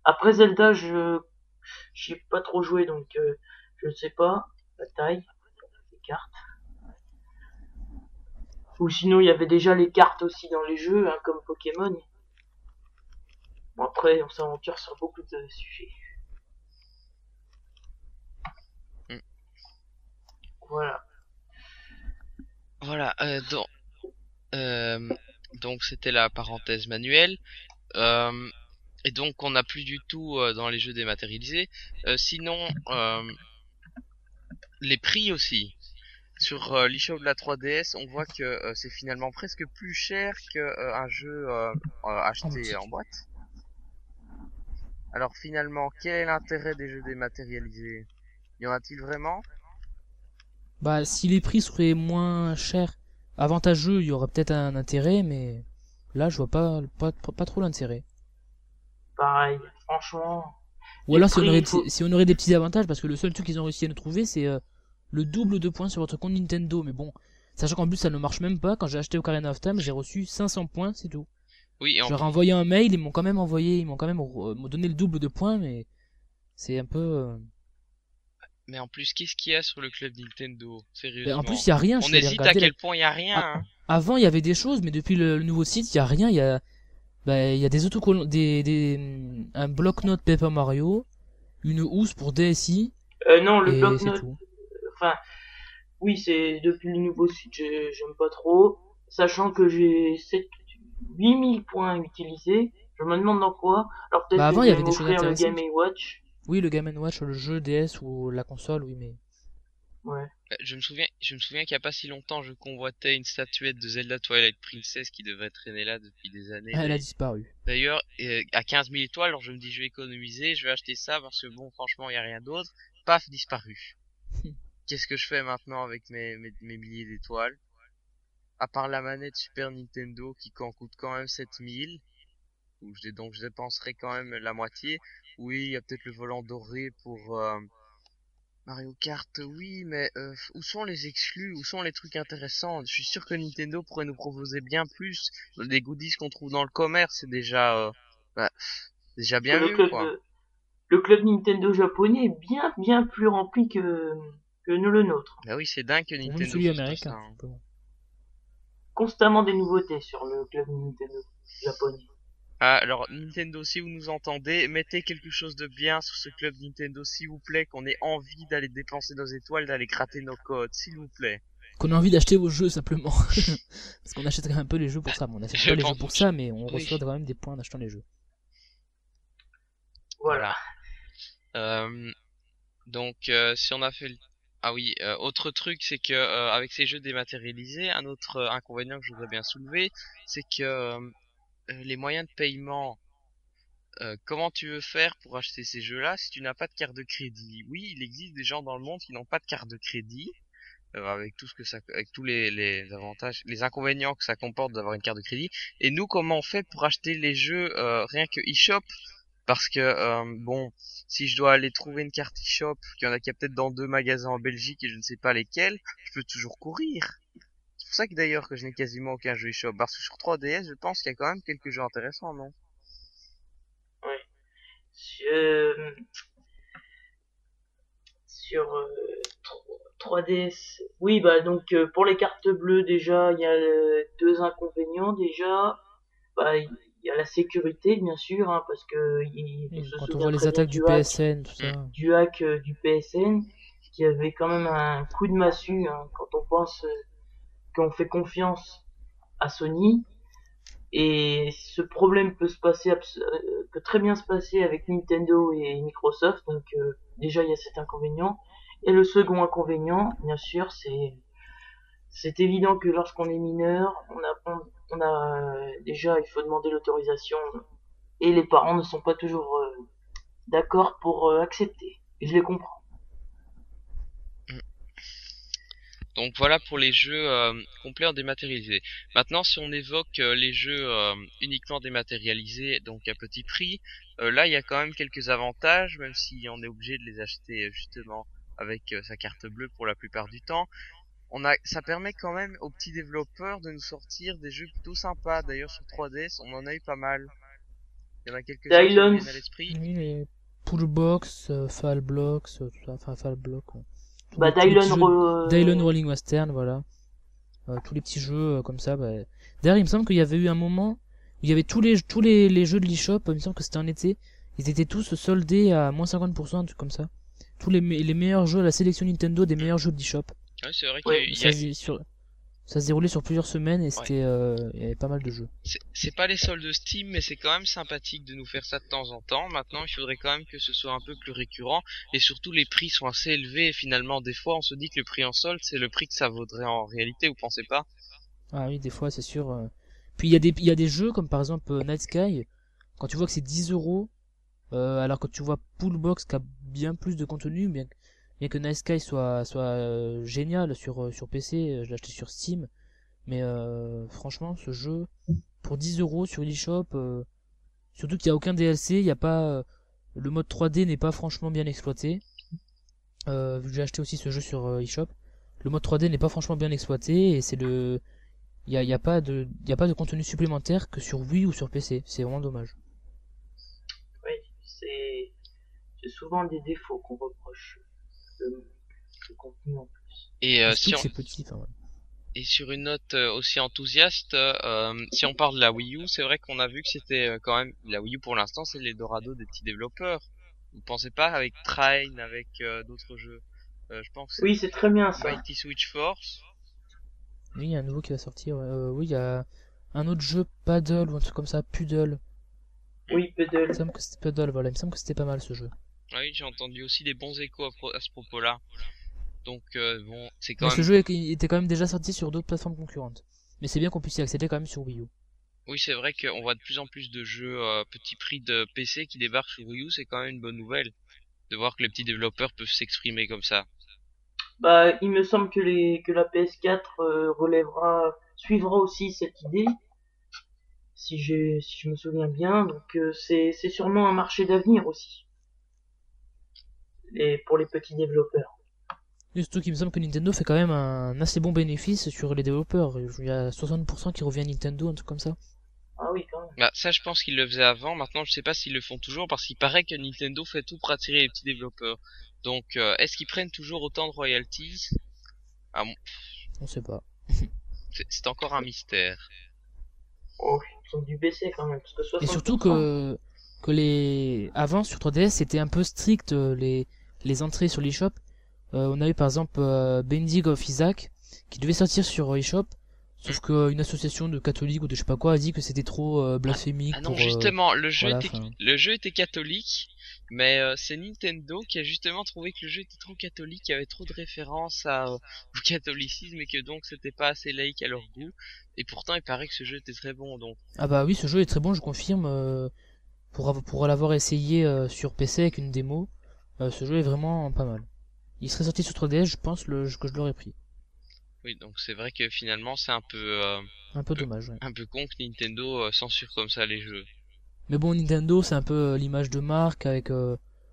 Après Zelda, je j'ai pas trop joué donc euh, je sais pas la taille cartes. Ou sinon il y avait déjà les cartes aussi dans les jeux hein, comme Pokémon. Bon après on s'aventure sur beaucoup de sujets. Mm. Voilà. Voilà, euh, donc, euh, donc c'était la parenthèse manuelle. Euh, et donc on n'a plus du tout dans les jeux dématérialisés. Sinon, les prix aussi. Sur euh, l'eShop de la 3DS, on voit que euh, c'est finalement presque plus cher qu'un jeu euh, euh, acheté en boîte. Alors finalement, quel est l'intérêt des jeux dématérialisés? Y en a-t-il vraiment? Bah, si les prix seraient moins chers, avantageux, il y aurait peut-être un intérêt, mais là, je vois pas, pas, pas trop l'intérêt. Pareil, franchement. Ou alors si on, aurait, il faut- si on aurait des petits avantages, parce que le seul truc qu'ils ont réussi à nous trouver, c'est euh, le double de points sur votre compte Nintendo. Mais bon, sachant qu'en plus ça ne marche même pas, quand j'ai acheté Ocarina of Time, j'ai reçu 500 points, c'est tout. Oui, et en Je leur ai envoyé un mail, ils m'ont quand même envoyé, ils m'ont quand même euh, m'ont donné le double de points, mais c'est un peu... euh, Mais en plus, qu'est-ce qu'il y a sur le club Nintendo ben, Sérieusement. en plus, il y a rien. je on hésite à quel point il y a rien. Ah. hein. Avant, il y avait des choses, mais depuis le, le nouveau site, il y a rien. Il y a, bah, il y a des autocollants, des, des, un bloc-notes Paper Mario, une housse pour DSi, Euh, non, le et c'est bloc-notes, tout. Enfin, oui, c'est depuis le nouveau site, j'ai- j'aime pas trop. Sachant que j'ai 7, 8000 points utilisés, je me demande dans quoi. Alors peut-être Bah, avant, il y avait des choses le intéressantes. Game Watch. Oui, le Game Watch, le jeu DS ou la console, oui, mais. Ouais. Euh, Je me souviens, je me souviens qu'il y a pas si longtemps, je convoitais une statuette de Zelda Twilight Princess qui devrait traîner là depuis des années. Ah, elle a disparu. D'ailleurs, euh, à 15 000 étoiles, alors je me dis je vais économiser, je vais acheter ça parce que bon, franchement, il y a rien d'autre. Paf, disparu. Qu'est-ce que je fais maintenant avec mes, mes, mes milliers d'étoiles? À part la manette Super Nintendo qui en coûte quand même 7000, où je, donc je dépenserai quand même la moitié. Oui, il y a peut-être le volant doré pour euh, Mario Kart, oui, mais euh, où sont les exclus? Où sont les trucs intéressants? Je suis sûr que Nintendo pourrait nous proposer bien plus. Les goodies qu'on trouve dans le commerce, c'est déjà, euh, bah, déjà bien club, quoi. le club Nintendo japonais est bien, bien plus rempli que, que nous le nôtre. Bah oui, c'est dingue que Nintendo tout américain. ça, hein. Constamment des nouveautés sur le club Nintendo japonais. Ah, alors Nintendo, si vous nous entendez, mettez quelque chose de bien sur ce club Nintendo, s'il vous plaît, qu'on ait envie d'aller dépenser nos étoiles, d'aller gratter nos codes, s'il vous plaît. Qu'on a envie d'acheter vos jeux simplement. Parce qu'on achète quand même un peu les jeux pour ça. Bon, on n'achète pas les jeux pour ça, mais on Oui. reçoit quand même des points en achetant les jeux. Voilà. Euh, donc, euh, si on a fait le... Ah oui, euh, autre truc, c'est que euh, avec ces jeux dématérialisés, un autre euh, inconvénient que je voudrais bien soulever, c'est que euh, les moyens de paiement, comment tu veux faire pour acheter ces jeux-là si tu n'as pas de carte de crédit? Oui, il existe des gens dans le monde qui n'ont pas de carte de crédit, avec tout ce que ça, avec tous les, les avantages, les inconvénients que ça comporte d'avoir une carte de crédit. Et nous, comment on fait pour acheter les jeux rien que eShop? Parce que euh, bon, si je dois aller trouver une carte eShop, qu'il y en a qui a peut-être dans deux magasins en Belgique et je ne sais pas lesquels, je peux toujours courir. C'est pour ça que d'ailleurs que je n'ai quasiment aucun jeu eShop. Parce que sur 3DS, je pense qu'il y a quand même quelques jeux intéressants, non? Euh, sur euh, 3DS. Oui, bah donc euh, pour les cartes bleues déjà, il y a euh, deux inconvénients déjà. Bah, il y a la sécurité bien sûr, hein, parce que il, se Quand on voit les attaques du hack- PSN, tout ça. du hack euh, du PSN, qui avait quand même un coup de massue hein, quand on pense euh, qu'on fait confiance à Sony. Et ce problème peut se passer, euh, peut très bien se passer avec Nintendo et Microsoft. Donc euh, déjà il y a cet inconvénient. Et le second inconvénient, bien sûr, c'est c'est évident que lorsqu'on est mineur, on a on, a euh, déjà il faut demander l'autorisation et les parents ne sont pas toujours euh, d'accord pour euh, accepter. Je les comprends. Donc voilà pour les jeux complets en dématérialisé. Maintenant, si on évoque les jeux uniquement dématérialisés, donc à petit prix, là il y a quand même quelques avantages, même si on est obligé de les acheter justement avec sa carte bleue pour la plupart du temps. On a, ça permet quand même aux petits développeurs de nous sortir des jeux plutôt sympas. D'ailleurs sur 3DS, on en a eu pas mal. Il y en a quelques-uns qui Dylons. viennent à l'esprit. Oui, les Poolbox, euh, Fallblocks, euh, tout ça, enfin Fallblock. Bah, Ro- Dylon Rolling Western, voilà. Euh, tous les petits jeux euh, comme ça. Bah... D'ailleurs, il me semble qu'il y avait eu un moment où il y avait tous les tous les, les jeux de l'eShop, il me semble que c'était en été, ils étaient tous soldés à moins 50%, un truc comme ça. Tous les, me- les meilleurs jeux, la sélection Nintendo des meilleurs jeux de l'eShop. Ouais, c'est vrai qu'il Ouais, y a- Ça, sur... ça se déroulait sur plusieurs semaines et c'était euh, il y avait pas mal de jeux. c'est- pas les soldes Steam, mais c'est quand même sympathique de nous faire ça de temps en temps. Maintenant, il faudrait quand même que ce soit un peu plus récurrent, et surtout les prix sont assez élevés. Et finalement, des fois, on se dit que le prix en solde, c'est le prix que ça vaudrait en réalité. Vous pensez pas? Ah oui, des fois, c'est sûr. euh. Puis il y, a des- il y a des jeux comme par exemple euh, Night Sky, quand tu vois que c'est 10 euros, alors que tu vois Poolbox qui a bien plus de contenu, bien, que- bien que Night Sky soit, euh, génial sur, euh, sur PC, euh, je l'ai acheté sur Steam, mais franchement, ce jeu, pour 10 euros sur eShop, surtout qu'il n'y a aucun DLC, il y a pas, le mode 3D n'est pas franchement bien exploité, vu que j'ai acheté aussi ce jeu sur eShop, le mode 3D n'est pas franchement bien exploité et c'est le il y a, y a pas de y a pas de contenu supplémentaire que sur Wii ou sur PC c'est vraiment dommage. Oui, c'est c'est souvent des défauts qu'on reproche le, le contenu en plus. Et euh, si on, c'est petit et sur une note euh, aussi enthousiaste, euh, si on parle de la Wii U, c'est vrai qu'on a vu que c'était quand même la Wii U pour l'instant, c'est l'Eldorado des petits développeurs. Vous pensez pas avec Train, avec euh, d'autres jeux? Euh, Je pense. que Oui, c'est très bien ça. Mighty Switch Force. oui il y a un nouveau qui va sortir. Euh, oui il y a un autre jeu Paddle ou un truc comme ça Puddle Oui, il Puddle. me semble que c'était Puddle voilà il me semble que c'était pas mal ce jeu Oui, j'ai entendu aussi des bons échos à, pro- à ce propos-là. Donc euh, bon, c'est quand mais même. ce jeu était quand même déjà sorti sur d'autres plateformes concurrentes mais c'est bien qu'on puisse y accéder quand même sur Wii U Oui, c'est vrai qu'on voit de plus en plus de jeux euh, petit prix de PC qui débarquent sur Wii U, c'est quand même une bonne nouvelle de voir que les petits développeurs peuvent s'exprimer comme ça. Bah, il me semble que les que la PS4 euh, relèvera, suivra aussi cette idée, si j'ai si je me souviens bien. Donc euh, c'est c'est sûrement un marché d'avenir aussi. Pour les petits développeurs. Et surtout qu'il me semble que Nintendo fait quand même un assez bon bénéfice sur les développeurs il y a 60% qui revient à Nintendo un truc comme ça Ah oui, quand même. Bah ça, je pense qu'ils le faisaient avant. Maintenant, je sais pas s'ils le font toujours parce qu'il paraît que Nintendo fait tout pour attirer les petits développeurs. Donc, euh, est-ce qu'ils prennent toujours autant de royalties? Ah bon, on sait pas c'est- encore un mystère. Oh, ils ont dû baisser quand même, parce que 60%. Et surtout que, que les, avant sur 3DS c'était un peu strict euh, les, les entrées sur l'eShop. Euh, on a eu par exemple euh, Bending of Isaac qui devait sortir sur euh, eShop. Sauf qu'une association de catholiques ou de je sais pas quoi a dit que c'était trop euh, blasphémique Ah non, pour, euh, justement, le jeu voilà, était le jeu était catholique, mais euh, c'est Nintendo qui a justement trouvé que le jeu était trop catholique, qu'il y avait trop de références à, au catholicisme et que donc c'était pas assez laïque à leur goût. Et pourtant, il paraît que ce jeu était très bon, donc Ah bah oui, ce jeu est très bon, je confirme. pour, pour l'avoir essayé sur PC avec une démo, euh, ce jeu est vraiment pas mal. Il serait sorti sur 3DS, je pense le, que je l'aurais pris. oui, donc c'est vrai que finalement c'est un peu euh, Un peu dommage, ouais. un peu con que Nintendo euh, censure comme ça les jeux. Mais bon, Nintendo, c'est un peu euh, l'image de marque avec.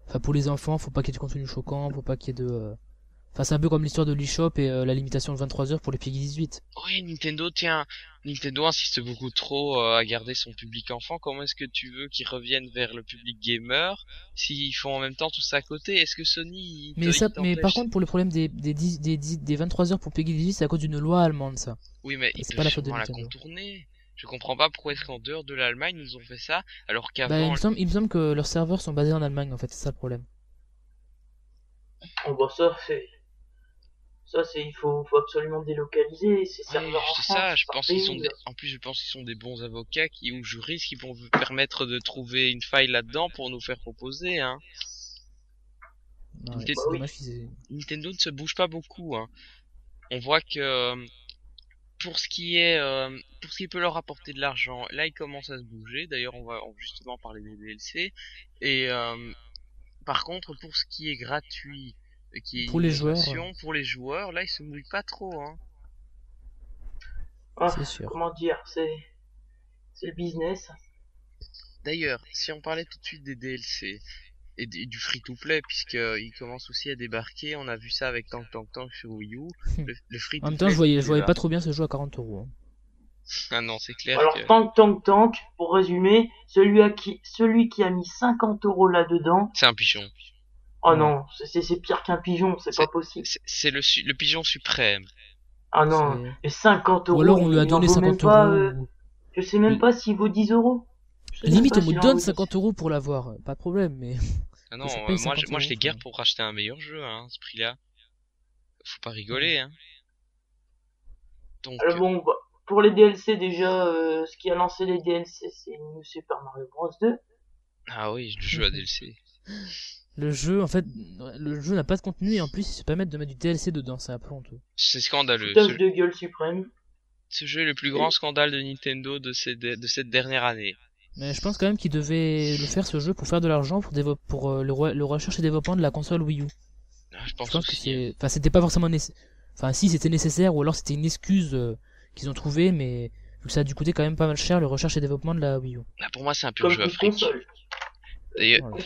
Enfin, pour les enfants, faut pas qu'il y ait de contenu choquant, faut pas qu'il y ait de. Enfin, c'est un peu comme l'histoire de l'eShop et euh, la limitation de 23 heures pour les Peggy 18. Oui, Nintendo, tiens, Nintendo insiste beaucoup trop euh, à garder son public enfant. Comment est-ce que tu veux qu'ils reviennent vers le public gamer s'ils font en même temps tout ça à côté? Est-ce que Sony il Mais il ça, mais par contre, pour le problème des, des, 10 des, 10 des 23 heures pour Peggy 18, c'est à cause d'une loi allemande, ça. Oui, mais ils c'est peuvent pas la faute de la contourner. Je comprends pas pourquoi est-ce qu'en dehors de l'Allemagne ils ont fait ça alors Bah, il qu'avant me semble, il me semble que leurs serveurs sont basés en Allemagne, en fait, c'est ça le problème. Oh, bah ça, c'est. Ça, c'est. Il faut, faut absolument délocaliser ces Oui, serveurs en c'est ça, je pense qu'ils sont des... en plus je pense qu'ils sont des bons avocats qui ou juristes qui vont vous permettre de trouver une faille là-dedans pour nous faire proposer hein. Nintendo- ne se bouge pas beaucoup. Hein. On voit que euh, pour ce qui est euh, pour ce qui peut leur apporter de l'argent, là ils commencent à se bouger. D'ailleurs, on va justement parler des DLC. Et euh, par contre, pour ce qui est gratuit qui Pour les joueurs, Pour les joueurs, là, ils se mouillent pas trop, hein. Ah, C'est sûr. comment dire, c'est c'est le business. D'ailleurs, si on parlait tout de suite des DLC et du free-to-play, puisqu'il commence aussi à débarquer, on a vu ça avec Tank Tank Tank sur Wii U, le, le free-to-play. En même temps, je voyais, je voyais pas trop bien ce jeu à 40 euros. hein. Ah non, c'est clair Alors, que... tank, tank, tank, pour résumer, celui, à qui, celui qui a mis 50 euros là-dedans, C'est un pigeon. Oh non, c'est- pire qu'un pigeon, c'est pas possible. C'est- le, pigeon suprême. Ah non, et 50 euros. Ou alors on lui a donné vaut même 50 pas, euros. euh, je sais même pas s'il vaut 10 euros. Limite, on me donne vaut 50 euros pour l'avoir. Pas de problème, mais. Ah non, euh, moi, je, 50 moi je guère pour racheter un meilleur jeu, hein, ce prix-là. Faut pas rigoler, hein. Donc, Alors bon, bah, pour les DLC déjà, euh, ce qui a lancé les DLC, c'est New Super Mario Bros 2. ah oui, le jeu à DLC. Le jeu, en fait, le jeu n'a pas de contenu et en plus, ils se permettent de mettre du DLC dedans. C'est un peu honteux. C'est scandaleux. Ce, de gueule suprême. ce jeu est le plus grand scandale de Nintendo de, ces de, de cette dernière année. Mais je pense quand même qu'ils devaient le faire ce jeu pour faire de l'argent pour, pour euh, le, re- le recherche et développement de la console Wii U. Ah, je pense, Je pense que c'est, enfin, c'était pas forcément nécessaire. Enfin, si c'était nécessaire ou alors c'était une excuse euh, qu'ils ont trouvé, mais vu que ça a dû coûter quand même pas mal cher le recherche et développement de la Wii U. Ah, pour moi, c'est un pur Comme jeu console. D'ailleurs, Voilà.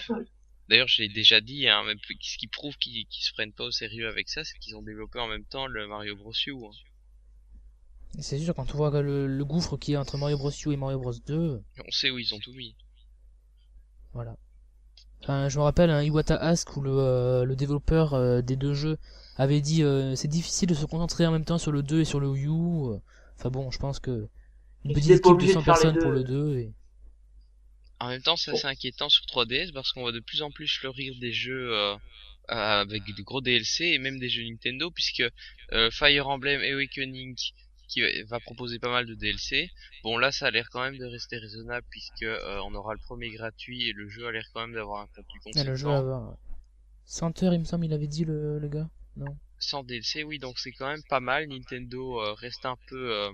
D'ailleurs, je l'ai déjà dit, hein, ce qui prouve qu'ils se prennent pas au sérieux avec ça, c'est qu'ils ont développé en même temps le Mario Bros. U. hein. C'est sûr, quand on voit le, le gouffre qu'il y a entre Mario Bros U et Mario Bros 2, On sait où ils ont tout mis. voilà. Enfin, je me rappelle un Iwata Ask où le, euh, le développeur euh, des deux jeux avait dit euh, c'est difficile de se concentrer en même temps sur le 2 et sur le Wii U. Enfin bon, je pense que une Ils petite équipe de obligés 100 de faire les personnes pour deux. le 2 et En même temps, c'est assez inquiétant sur 3DS parce qu'on voit de plus en plus fleurir des jeux euh, euh, avec de gros DLC et même des jeux Nintendo puisque euh, Fire Emblem Awakening qui va- va proposer pas mal de DLC. Bon là, ça a l'air quand même de rester raisonnable puisque euh, on aura le premier gratuit et le jeu a l'air quand même d'avoir un contenu consistant. le jeu à avoir. ouais. 100 heures, il me semble, il avait dit le, le gars. Non? Sans DLC, oui, donc c'est quand même pas mal. Nintendo euh, reste un peu euh,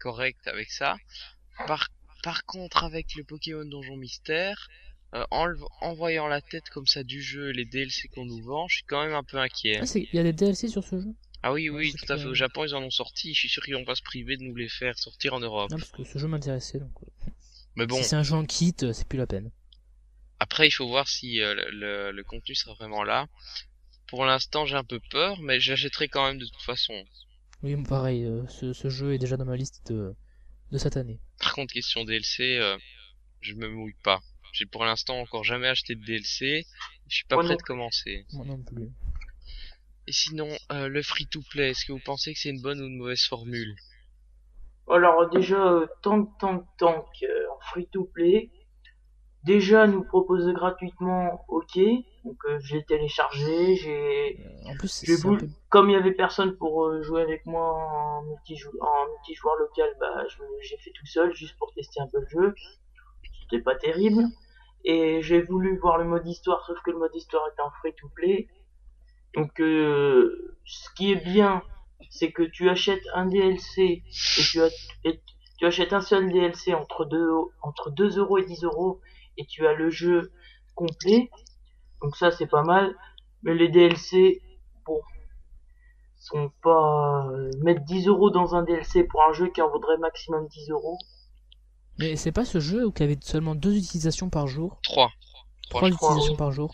correct avec ça. Par, par contre, avec le Pokémon Donjon Mystère, euh, en, voyant la tête comme ça du jeu et les DLC qu'on nous vend, je suis quand même un peu inquiet. Ah, il y a des DLC sur ce jeu? Ah oui, oui, tout à fait. Au Japon, ils en ont sorti. Je suis sûr qu'ils vont pas se priver de nous les faire sortir en Europe. Non, parce que ce jeu m'intéressait donc. Mais bon, Si c'est un jeu en kit, euh, c'est plus la peine. après, il faut voir si euh, le, le- le contenu sera vraiment là. Pour l'instant, j'ai un peu peur, mais j'achèterai quand même de toute façon. Oui, pareil, euh, ce, ce jeu est déjà dans ma liste de, de cette année. Par contre, question DLC, euh, je me mouille pas. J'ai pour l'instant encore jamais acheté de DLC. Je suis pas Moi prêt non de commencer. Moi non plus. Et sinon, euh, le free-to-play, est-ce que vous pensez que c'est une bonne ou une mauvaise formule? Alors déjà, tank, tank, tank, euh, en free-to-play. Déjà, nous proposer gratuitement, ok. Donc euh, j'ai téléchargé, j'ai En plus, J'ai voulu, peu... comme il y avait personne pour euh, jouer avec moi en multijou en multijoueur local, bah j'ai fait tout seul juste pour tester un peu le jeu. C'était pas terrible. Et j'ai voulu voir le mode histoire, sauf que le mode histoire était en free to play. Donc euh, ce qui est bien, c'est que tu achètes un DLC et tu, as, et tu achètes un seul DLC entre 2 entre 2 euros et 10 euros et tu as le jeu complet. Donc ça c'est pas mal. Mais les DLC, bon, sont pas euh, mettre 10 euros dans un DLC pour un jeu qui en vaudrait maximum 10 euros. Mais c'est pas ce jeu où il y avait seulement deux utilisations par jour? 3. Trois je crois. utilisations par jour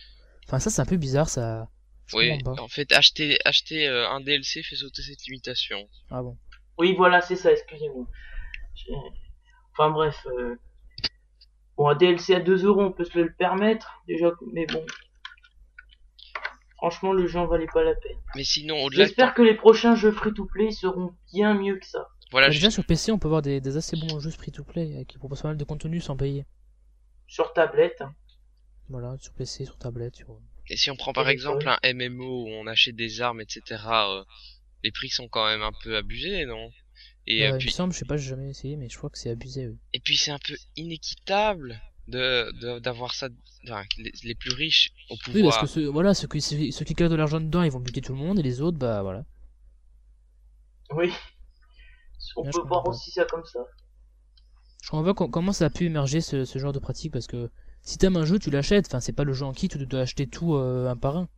Enfin, ça, c'est un peu bizarre, ça. Je Oui, en fait, acheter, acheter euh, un DLC fait sauter cette limitation. Ah bon. Oui, voilà, c'est ça, excusez-moi. Enfin bref. euh, Bon, un DLC à 2 euros, on peut se le permettre, déjà, mais bon. Franchement, le jeu en valait pas la peine. Mais sinon, au-delà de J'espère que les prochains jeux free-to-play seront bien mieux que ça. voilà, déjà, sur PC, on peut voir des, des assez bons jeux free-to-play euh, qui proposent pas mal de contenu sans payer. Sur tablette. hein. Voilà, sur PC, sur tablette, sur... et si on prend par exemple un MMO où on achète des armes, etc., euh, les prix sont quand même un peu abusés, non? Et Euh, euh, il me puis, semble, je sais pas, j'ai jamais essayé, mais je crois que c'est abusé, oui. et puis c'est un peu inéquitable de de- d'avoir ça, enfin, les, les plus riches au pouvoir. Oui, parce que ceux, voilà, ceux qui, ceux, ceux qui gagnent de l'argent dedans, ils vont buter tout le monde, et les autres, bah voilà. Oui. On Là, peut voir pas. aussi ça comme ça. Je comprends pas com- comment ça a pu émerger ce, ce genre de pratique, parce que si t'aimes un jeu, tu l'achètes, enfin, c'est pas le jeu en kit où tu dois acheter tout euh, un par un.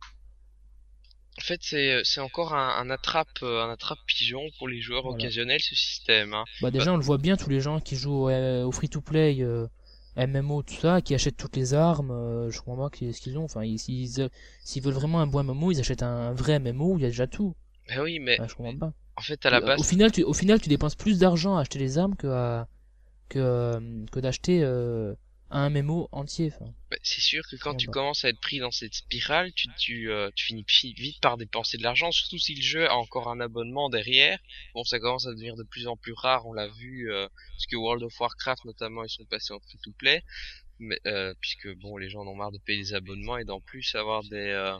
Fait, c'est c'est encore un, un attrape euh, un attrape pigeon pour les joueurs Voilà. occasionnels ce système. Hein. Bah déjà on le voit bien tous les gens qui jouent euh, au free-to-play, euh, MMO tout ça, qui achètent toutes les armes, euh, je comprends pas ce qu'ils ont. Enfin ils- s'ils euh, veulent vraiment un bon MMO, ils achètent un vrai MMO où il y a déjà tout. Ben oui, mais je comprends pas. en fait à la Euh, base Au final, tu, au final, tu dépenses plus d'argent à acheter les armes que à, que, euh, que d'acheter euh, un MMO entier. Bah, c'est sûr que quand tu commences à être pris dans cette spirale, tu, tu, euh, tu finis vite par dépenser de l'argent, surtout si le jeu a encore un abonnement derrière. Bon, ça commence à devenir de plus en plus rare, on l'a vu, euh, parce que World of Warcraft notamment, ils sont passés en free-to-play, mais euh, puisque bon, les gens en ont marre de payer des abonnements et d'en plus avoir des, euh,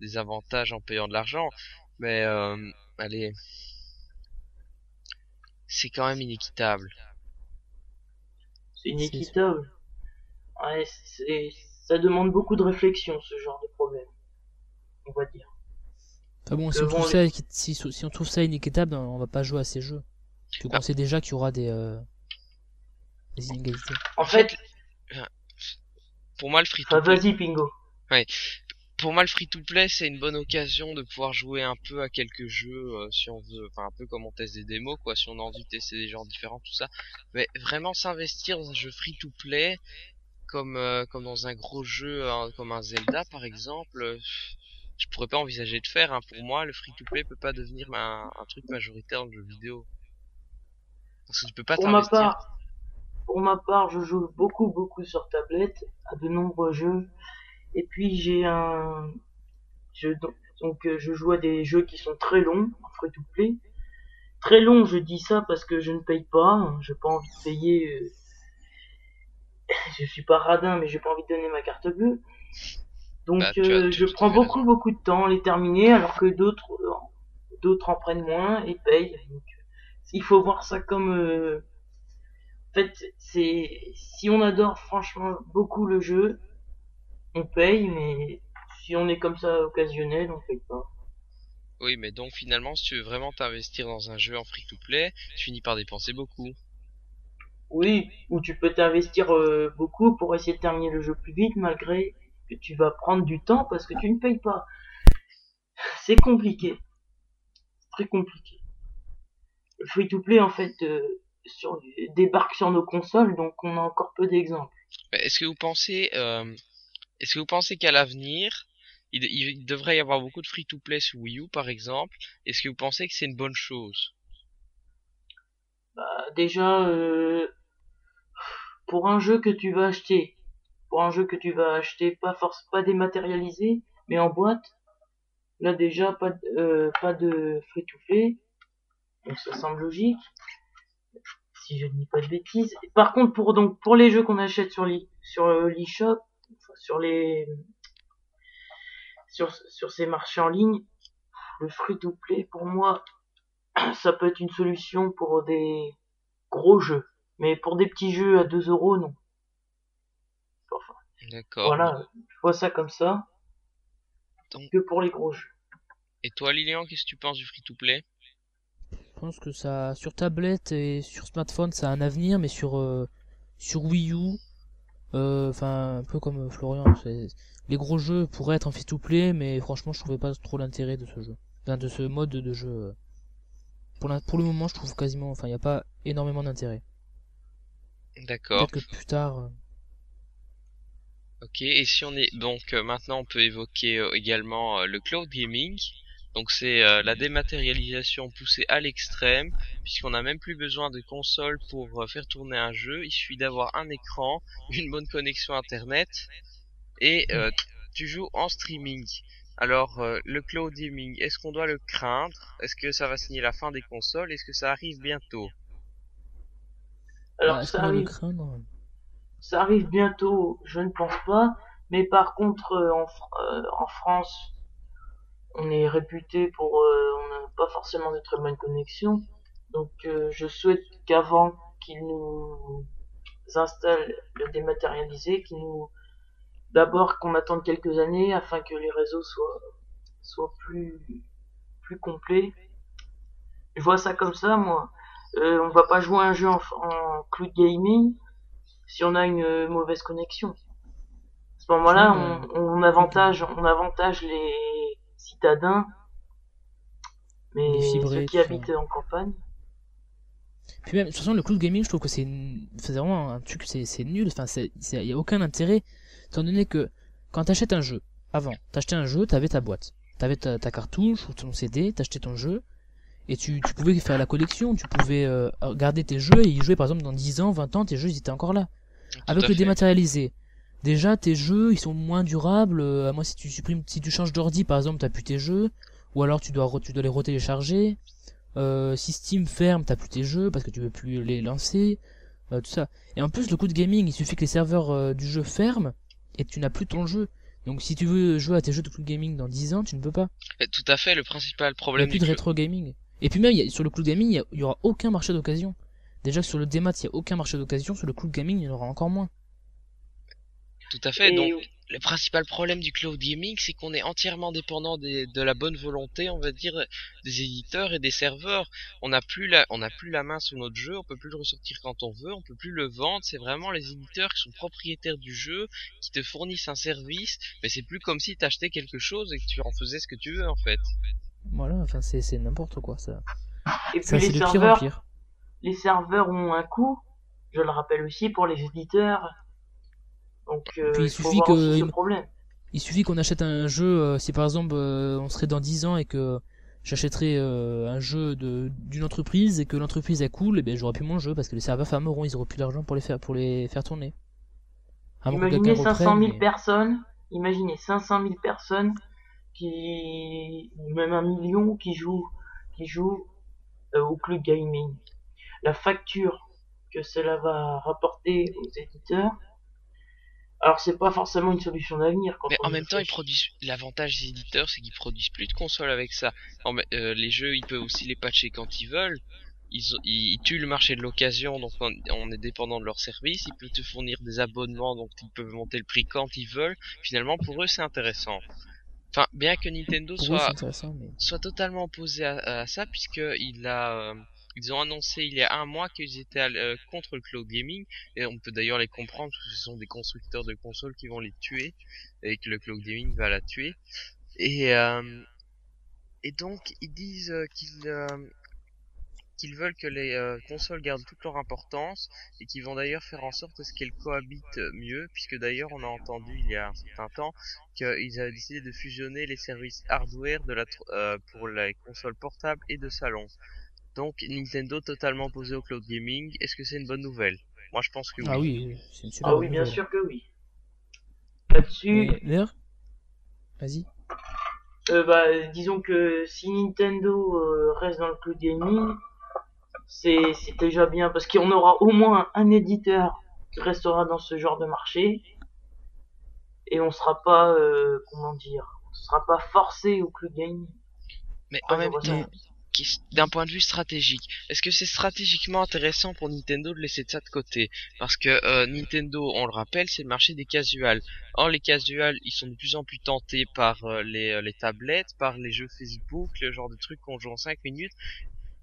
des avantages en payant de l'argent. Mais euh, allez, c'est quand même inéquitable. C'est inéquitable. Ouais, c'est, ça demande beaucoup de réflexion, ce genre de problème. On va dire. Enfin bon, si on, trouve ça, si, si on trouve ça inéquitable, on va pas jouer à ces jeux. Parce qu'on Ah. sait déjà qu'il y aura des, euh, des inégalités. En fait, Pour moi, le enfin, free-to-play, vas-y, Pingo. pour moi, le free-to-play, c'est une bonne occasion de pouvoir jouer un peu à quelques jeux, euh, si on veut, enfin un peu comme on teste des démos, quoi, si on a envie de tester des genres différents, tout ça. Mais vraiment s'investir dans un jeu free-to-play, comme euh, comme dans un gros jeu, hein, comme un Zelda par exemple, euh, je pourrais pas envisager de faire. Hein. Pour moi, le free-to-play peut pas devenir un, un truc majoritaire dans le jeu vidéo. Parce que tu peux pas Pour ma part, pour ma part, je joue beaucoup, beaucoup sur tablette, à de nombreux jeux. Et puis j'ai un, je, donc euh, je joue à des jeux qui sont très longs, en free to play. Très long, je dis ça parce que je ne paye pas, hein, j'ai pas envie de payer. Euh, Je suis pas radin, mais j'ai pas envie de donner ma carte bleue. Donc Bah, euh, je prends raison. beaucoup, beaucoup de temps à les terminer, alors que d'autres, euh, d'autres en prennent moins et payent. Donc, il faut voir ça comme euh, en fait c'est si on adore franchement beaucoup le jeu on paye mais si on est comme ça occasionnel on paye pas Oui, mais donc finalement, si tu veux vraiment t'investir dans un jeu en free-to-play, tu finis par dépenser beaucoup. Oui ou tu peux t'investir euh, beaucoup pour essayer de terminer le jeu plus vite malgré que tu vas prendre du temps parce que tu ne payes pas. C'est compliqué. C'est très compliqué. Le free to play en fait euh, sur, débarque sur nos consoles donc on a encore peu d'exemples. Est-ce que vous pensez, euh, est-ce que vous pensez qu'à l'avenir, il, il devrait y avoir beaucoup de free-to-play sur Wii U, par exemple? Est-ce que vous pensez que c'est une bonne chose? Bah, déjà, euh, pour un jeu que tu vas acheter, pour un jeu que tu vas acheter pas force pas dématérialisé, mais en boîte, là déjà pas de, euh, pas de free to play, donc ça semble logique. Si je ne dis pas de bêtises. Par contre, pour donc pour les jeux qu'on achète sur l'e sur sur les sur sur ces marchés en ligne, le free to play pour moi ça peut être une solution pour des gros jeux. Mais pour des petits jeux à 2 euros, non. Enfin, D'accord. voilà, je vois ça comme ça. Donc- Que pour les gros jeux. Et toi, Lilian, qu'est-ce que tu penses du free-to-play? Je pense que ça, sur tablette et sur smartphone, ça a un avenir, mais sur, euh, sur Wii U, euh, enfin, un peu comme Florian, les gros jeux pourraient être en free-to-play, mais franchement, je trouvais pas trop l'intérêt de ce jeu. Enfin, de ce mode de jeu. euh. Pour, l'in- pour le moment, je trouve quasiment, enfin, il n'y a pas énormément d'intérêt. D'accord. Peut-être que plus tard, euh, Ok. Et si on est donc euh, maintenant, on peut évoquer euh, également euh, le cloud gaming. Donc c'est euh, la dématérialisation poussée à l'extrême, puisqu'on n'a même plus besoin de console pour faire tourner un jeu. Il suffit d'avoir un écran, une bonne connexion internet, et euh, tu joues en streaming. Alors euh, le cloud gaming, est-ce qu'on doit le craindre? Est-ce que ça va signer la fin des consoles? Est-ce que ça arrive bientôt? Alors bah, ça arrive, ça arrive bientôt, je ne pense pas. Mais par contre, euh, en, euh, en France, on est réputé pour, euh, on n'a pas forcément de très bonnes connexions. Donc euh, je souhaite qu'avant qu'ils nous installent le dématérialisé, qu'ils nous d'abord qu'on attende quelques années afin que les réseaux soient soient plus plus complets. Je vois ça comme ça, moi. Euh, on va pas jouer un jeu en, en cloud gaming si on a une euh, mauvaise connexion. À ce moment-là, on, on avantage, on avantage les citadins. Mais Les fibrés, ceux qui habitent en campagne, Puis même, de toute façon, le cloud gaming, je trouve que c'est vraiment un truc, c'est c'est nul. Enfin, c'est- c'est- y a aucun intérêt, étant donné que quand t'achètes un jeu, avant, t'achetais un jeu, t'avais ta boîte, t'avais ta, ta cartouche ou ton CD, t'achetais ton jeu, et tu, tu pouvais faire la collection, tu pouvais euh, garder tes jeux et y jouer par exemple dans 10 ans, 20 ans, tes jeux ils étaient encore là. Tout Avec le dématérialisé, déjà tes jeux ils sont moins durables. euh, à moins si tu supprimes, si tu changes d'ordi par exemple, t'as plus tes jeux, ou alors tu dois, tu dois les retélécharger. Euh, si Steam ferme, t'as plus tes jeux parce que tu veux plus les lancer, euh, tout ça. Et en plus, le coup de gaming, il suffit que les serveurs euh, du jeu ferment et tu n'as plus ton jeu. Donc si tu veux jouer à tes jeux de cloud gaming dans 10 ans, tu ne peux pas. Tout à fait, le principal Il n'y a problème plus de rétro gaming. Et puis même, y a- sur le cloud gaming, il y a- il y, aura aucun marché d'occasion. Déjà que sur le démat, il y a aucun marché d'occasion, sur le cloud gaming, il y en aura encore moins. Tout à fait, et donc le principal problème du cloud gaming, c'est qu'on est entièrement dépendant des- de la bonne volonté, on va dire, des éditeurs et des serveurs. On n'a plus la, on n'a plus la main sur notre jeu, on peut plus le ressortir quand on veut, on peut plus le vendre. C'est vraiment les éditeurs qui sont propriétaires du jeu, qui te fournissent un service, mais c'est plus comme si t'achetais quelque chose et que tu en faisais ce que tu veux en fait. Voilà, enfin c'est n'importe quoi ça. et puis Ça c'est les de pire en serveurs, pire. les serveurs ont un coût. Je le rappelle aussi pour les éditeurs. Donc euh, Puis il suffit que- aussi ce il- problème. Il suffit qu'on achète un jeu, euh, si par exemple euh, on serait dans 10 ans et que j'achèterais euh, un jeu d'une entreprise et que l'entreprise est cool, et ben j'aurais plus mon jeu parce que les serveurs fermeront, ils auront plus d'argent pour les faire pour les faire tourner. Imaginez quelqu'un 500 000 reprenne, mais- personnes, imaginez 500 000 personnes qui, ou même un million qui jouent, qui jouent euh, au cloud gaming. La facture que cela va rapporter aux éditeurs. Alors c'est pas forcément une solution d'avenir Mais en même temps, ils produisent. L'avantage des éditeurs, c'est qu'ils produisent plus de consoles avec ça. Euh, les jeux, ils peuvent aussi les patcher quand ils veulent. Ils, ils, ils tuent le marché de l'occasion, donc on, on est dépendant de leur service. Ils peuvent te fournir des abonnements, donc ils peuvent monter le prix quand ils veulent. Finalement, pour eux, c'est intéressant. Enfin, bien que Nintendo soit mais soit totalement opposé à, à ça, puisque il a, euh, ils ont annoncé il y a un mois qu'ils étaient euh, contre le cloud gaming, et on peut d'ailleurs les comprendre, parce que ce sont des constructeurs de consoles qui vont les tuer, et que le cloud gaming va la tuer. Et, euh, et donc, ils disent euh, qu'ils euh, qu'ils veulent que les euh, consoles gardent toute leur importance, et qu'ils vont d'ailleurs faire en sorte à ce qu'elles cohabitent mieux, puisque d'ailleurs on a entendu il y a un certain temps qu'ils avaient décidé de fusionner les services hardware de la euh, pour les consoles portables et de salon. Donc Nintendo totalement opposé au cloud gaming, est-ce que c'est une bonne nouvelle? Moi je pense que oui. ah oui, c'est une super Ah oui, bien nouvelle. sûr que oui. Là-dessus, D'ailleurs, vas-y. euh, bah, disons que si Nintendo euh, reste dans le cloud gaming, c'est déjà bien parce qu'on aura au moins un éditeur qui restera dans ce genre de marché et on sera pas, euh, comment dire, on sera pas forcé au cloud gaming. Mais en même temps, d'un point de vue stratégique, est-ce que c'est stratégiquement intéressant pour Nintendo de laisser ça de côté? Parce que euh, Nintendo, on le rappelle, c'est le marché des casuals. Or, les casuals, ils sont de plus en plus tentés par euh, les, les tablettes, par les jeux Facebook, le genre de trucs qu'on joue en 5 minutes.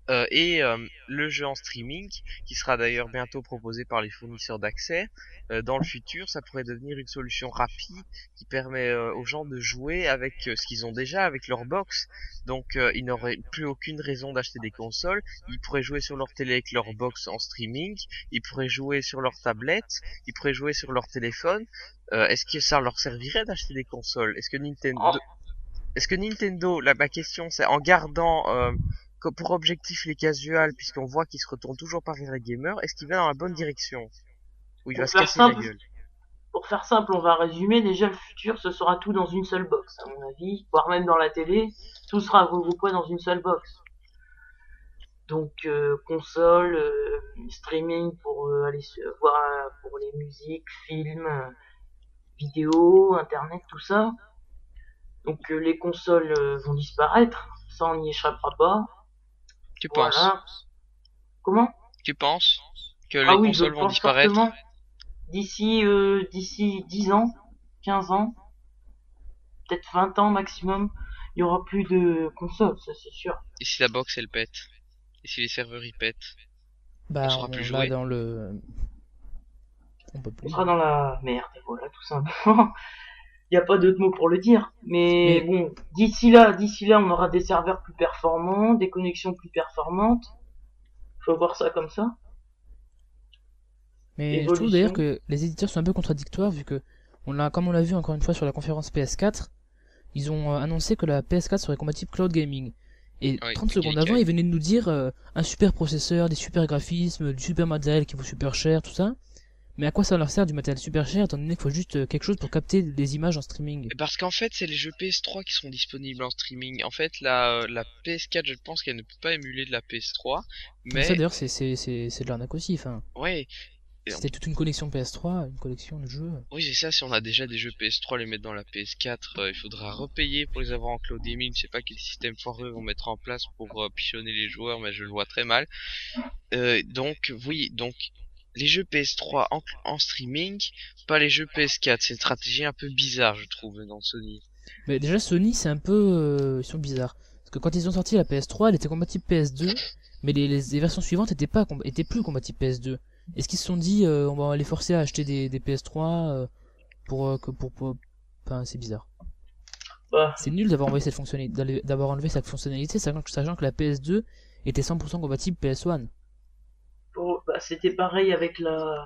Euh, et euh, le jeu en streaming, qui sera d'ailleurs bientôt proposé par les fournisseurs d'accès, euh, dans le futur, ça pourrait devenir une solution rapide qui permet euh, aux gens de jouer avec euh, ce qu'ils ont déjà avec leur box. Donc euh, ils n'auraient plus aucune raison d'acheter des consoles. Ils pourraient jouer sur leur télé avec leur box en streaming. Ils pourraient jouer sur leur tablette. Ils pourraient jouer sur leur téléphone. Euh, Est-ce que ça leur servirait d'acheter des consoles? Est-ce que Nintendo, Oh. est-ce que Nintendo, là ma question c'est en gardant euh, pour objectif les casuals, puisqu'on voit qu'ils se retournent toujours par les gamers, est-ce qu'il va dans la bonne direction? Ou il va Pour se faire casser la simple, gueule? Pour faire simple, on va résumer. Déjà, le futur, ce sera tout dans une seule box, à mon avis, voire même dans la télé. Tout sera regroupé dans une seule box. Donc, euh, console, euh, streaming pour euh, aller se voir pour les musiques, films, vidéos, internet, tout ça. Donc, euh, les consoles vont disparaître. Ça, on n'y échappera pas. Tu penses. Comment Tu penses que les Ah oui, je consoles le vont disparaître. D'ici euh, d'ici 10 ans, 15 ans, peut-être 20 ans maximum, il y aura plus de consoles, ça c'est sûr. Et si la box elle pète Et si les serveurs y pètent Bah, On on plus jouer. dans le. On peut On plus. sera dans la merde, et voilà, tout simplement. Il n'y a pas d'autre mot pour le dire. Mais, Mais- bon, d'ici là, d'ici là, on aura des serveurs plus performants, des connexions plus performantes. Faut voir ça comme ça. Mais je trouve d'ailleurs que les éditeurs sont un peu contradictoires vu que, on l'a, comme on l'a vu encore une fois sur la conférence PS4, ils ont euh, annoncé que la PS4 serait compatible cloud gaming. Et Oui, 30 ok, secondes avant, ils venaient de nous dire euh, un super processeur, des super graphismes, du super matériel qui vaut super cher, tout ça. Mais à quoi ça leur sert du matériel super cher étant donné qu'il faut juste euh, quelque chose pour capter des images en streaming? Parce qu'en fait, c'est les jeux PS3 qui sont disponibles en streaming. En fait, la, la PS4, je pense qu'elle ne peut pas émuler de la PS3. Mais ça d'ailleurs c'est de l'arnaque aussi. Enfin, ouais, c'était toute une collection PS3, une collection de jeux. oui, c'est ça. Si on a déjà des jeux PS3, les mettre dans la PS4, euh, il faudra repayer pour les avoir en cloud gaming. Je sais pas quel système foireux vont mettre en place pour euh, pichonner les joueurs, mais je le vois très mal. Euh, donc, oui, donc les jeux PS3 en, en streaming, pas les jeux PS4. C'est une stratégie un peu bizarre, je trouve, dans Sony. Mais déjà Sony c'est un peu euh, ils sont bizarres. Parce que quand ils ont sorti la PS3 elle était compatible PS2 mais les, les, les versions suivantes étaient pas étaient plus compatibles PS2 est-ce qu'ils se sont dit euh, on va les forcer à acheter des, des PS3 euh, pour euh, que pour, pour... enfin c'est bizarre. Bah, c'est nul d'avoir enlevé cette fonctionnalité d'aller- d'avoir enlevé cette fonctionnalité sachant que, sachant que la PS2 était 100% compatible PS1 bah, c'était pareil avec la,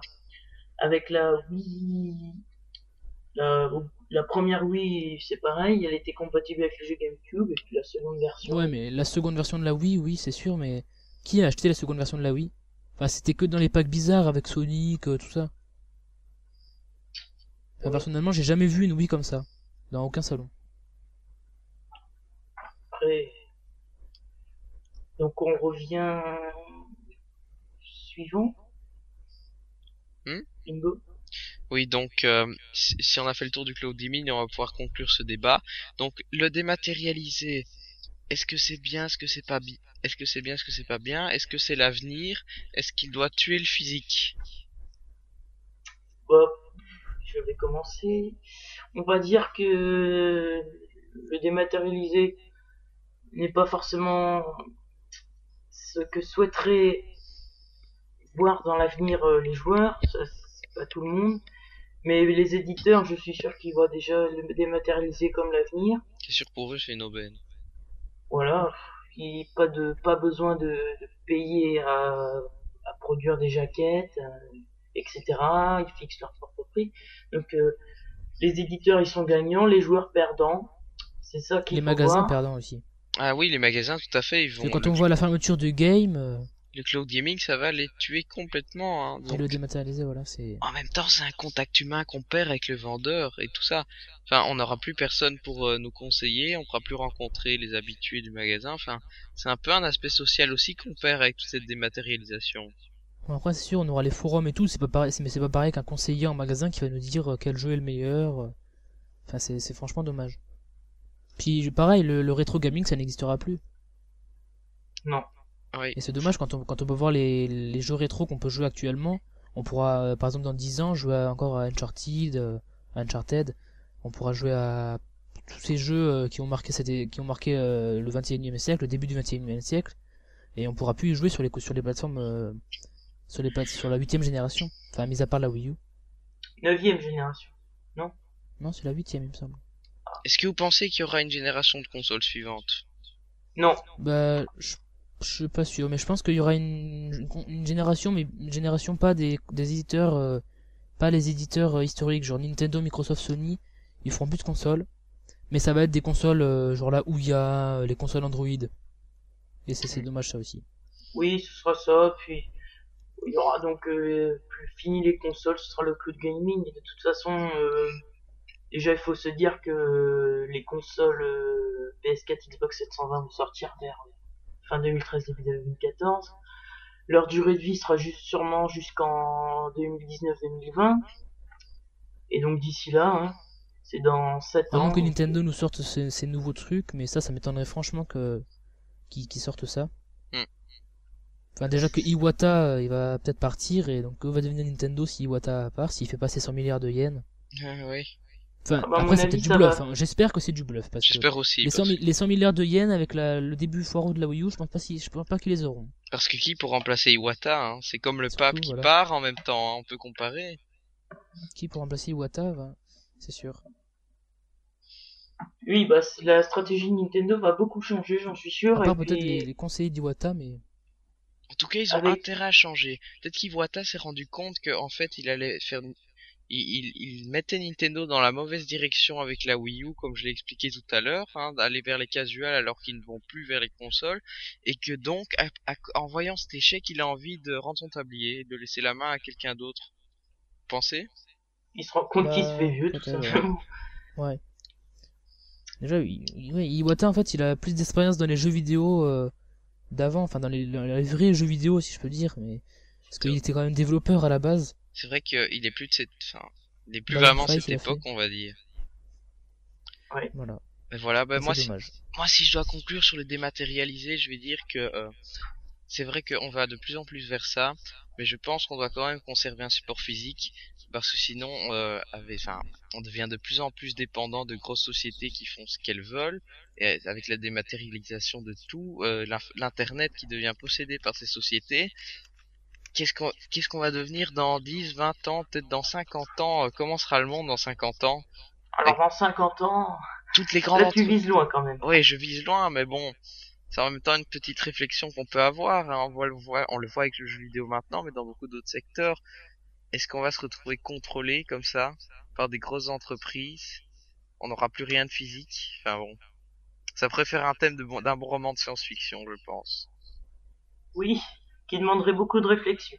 avec la Wii, la, la première Wii, c'est pareil, elle était compatible avec le jeu GameCube, et puis la seconde version. ouais mais la seconde version de la Wii oui c'est sûr mais qui a acheté la seconde version de la Wii? Enfin c'était que dans les packs bizarres avec Sonic euh, tout ça. Enfin, personnellement j'ai jamais vu une Wii comme ça dans aucun salon. Après, donc on revient suivant. Hmm Bingo. Oui, donc euh, si on a fait le tour du cloud gaming, on va pouvoir conclure ce débat. Donc le dématérialisé, est-ce que c'est bien, est-ce que c'est pas bien, est-ce que c'est bien, est-ce que c'est pas bien, est-ce que c'est l'avenir, est-ce qu'il doit tuer le physique? Je vais commencer. On va dire que le dématérialisé n'est pas forcément ce que souhaiteraient voir dans l'avenir euh, les joueurs, ça c'est pas tout le monde. Mais les éditeurs, je suis sûr qu'ils voient déjà le dématérialisé comme l'avenir. C'est sûr pour eux, c'est une aubaine. Voilà, il pas de pas besoin de, de payer à, à produire des jaquettes, euh, etc. Ils fixent leur propre prix. Donc euh, les éditeurs ils sont gagnants, les joueurs perdants. C'est ça qu'il les faut magasins voir. perdants aussi Ah oui, les magasins, tout à fait, ils vont. Et quand on voit la fermeture de game euh, le cloud gaming, ça va les tuer complètement. Hein, et le dématérialisé voilà c'est En même temps, c'est un contact humain qu'on perd avec le vendeur et tout ça. Enfin, on n'aura plus personne pour euh, nous conseiller, on pourra plus rencontrer les habitués du magasin. Enfin, c'est un peu un aspect social aussi qu'on perd avec toute cette dématérialisation. Bon, après c'est sûr on aura les forums et tout c'est pas pareil mais c'est pas pareil qu'un conseiller en magasin qui va nous dire euh, quel jeu est le meilleur euh. enfin c'est c'est franchement dommage puis pareil le, le rétro gaming ça n'existera plus Non. Oui. et c'est dommage quand on quand on peut voir les, les jeux rétro qu'on peut jouer actuellement on pourra euh, par exemple dans 10 ans jouer à- encore à Uncharted euh, à Uncharted on pourra jouer à tous ces jeux euh, qui ont marqué cette, qui ont marqué euh, le 21e siècle le début du 21e siècle et on pourra plus y jouer sur les sur les plateformes euh, sur les plate- sur la huitième génération enfin mis à part la Wii U Neuvième génération. non? C'est la huitième il me semble Est-ce que vous pensez qu'il y aura une génération de consoles suivante Non. bah je je suis pas sûr mais je pense qu'il y aura une, une génération mais une génération pas des, des éditeurs euh, pas les éditeurs euh, historiques genre Nintendo Microsoft Sony ils feront plus de consoles mais ça va être des consoles euh, genre la Ouya euh, les consoles Android et c'est c'est dommage ça aussi Oui, ce sera ça. Puis il y aura donc euh, plus fini les consoles, ce sera le cloud gaming. Et de toute façon, déjà il faut se dire que les consoles euh, PS4, Xbox 720 vont sortir vers fin 2013 début 2014. Leur durée de vie sera juste sûrement jusqu'en 2019-2020. Et donc d'ici là, hein, c'est dans 7 à ans. moins que Nintendo nous sorte ces, ces nouveaux trucs mais ça ça m'étonnerait franchement que qu'ils qu'ils sortent ça Hmm. Enfin déjà que Iwata euh, il va peut-être partir et donc que va devenir Nintendo si Iwata part s'il fait passer 100 milliards de yens? Ah oui. Enfin, Ah bah, après c'est peut-être du bluff. hein. J'espère que c'est du bluff parce que J'espère aussi. les 100, Parce, mi- les 100 milliards de yens avec la, le début foireux de la Wii U, je pense pas si, je pense pas qu'ils les auront. parce que qui pour remplacer Iwata hein? C'est comme le Surtout, pape qui voilà. part en même temps, hein, on peut comparer. Qui pour remplacer Iwata, va- c'est sûr. Oui, bah la stratégie de Nintendo va beaucoup changer, j'en suis sûr. À part et peut-être puis- les, les conseillers d'Iwata, mais En tout cas, ils ont Avec- intérêt à changer. Peut-être qu'Iwata s'est rendu compte qu'en fait, il allait faire... Il, il, il mettait Nintendo dans la mauvaise direction avec la Wii U, comme je l'ai expliqué tout à l'heure, hein, d'aller vers les casuals alors qu'ils ne vont plus vers les consoles, et que donc, à- à- en voyant cet échec, il a envie de rendre son tablier, de laisser la main à quelqu'un d'autre. Pensez? Il se rend compte qu'il se Bah, fait vieux, tout ouais. simplement. ouais. Déjà, Iwata en fait, il a plus d'expérience dans les jeux vidéo euh, d'avant, enfin dans les, dans les vrais jeux vidéo si je peux dire, mais parce qu'il était quand même développeur à la base. C'est vrai qu'il est plus de cette... Enfin, il est plus Bah, vraiment de cette époque, on va dire. Voilà. Mais voilà, bah moi, si- moi si je dois conclure sur le dématérialisé, je vais dire que euh, c'est vrai qu'on va de plus en plus vers ça, mais je pense qu'on doit quand même conserver un support physique parce que sinon, euh, avec, enfin, on devient de plus en plus dépendant de grosses sociétés qui font ce qu'elles veulent, et avec la dématérialisation de tout, euh, l'inf- l'internet qui devient possédé par ces sociétés. Qu'est-ce qu'on va devenir dans 10, 20 ans, peut-être dans 50 ans euh, Comment sera le monde dans 50 ans? Alors dans 50 ans, Toutes les grandes là tu vises loin quand même. oui, je vise loin, mais bon, c'est en même temps une petite réflexion qu'on peut avoir. hein. On, voit, le voit- on le voit avec le jeu vidéo maintenant, mais dans beaucoup d'autres secteurs. Est-ce qu'on va se retrouver contrôlé comme ça par des grosses entreprises? On n'aura plus rien de physique? Enfin bon, ça préfère un thème bon- d'un bon roman de science-fiction, je pense. Oui, qui demanderait beaucoup de réflexion.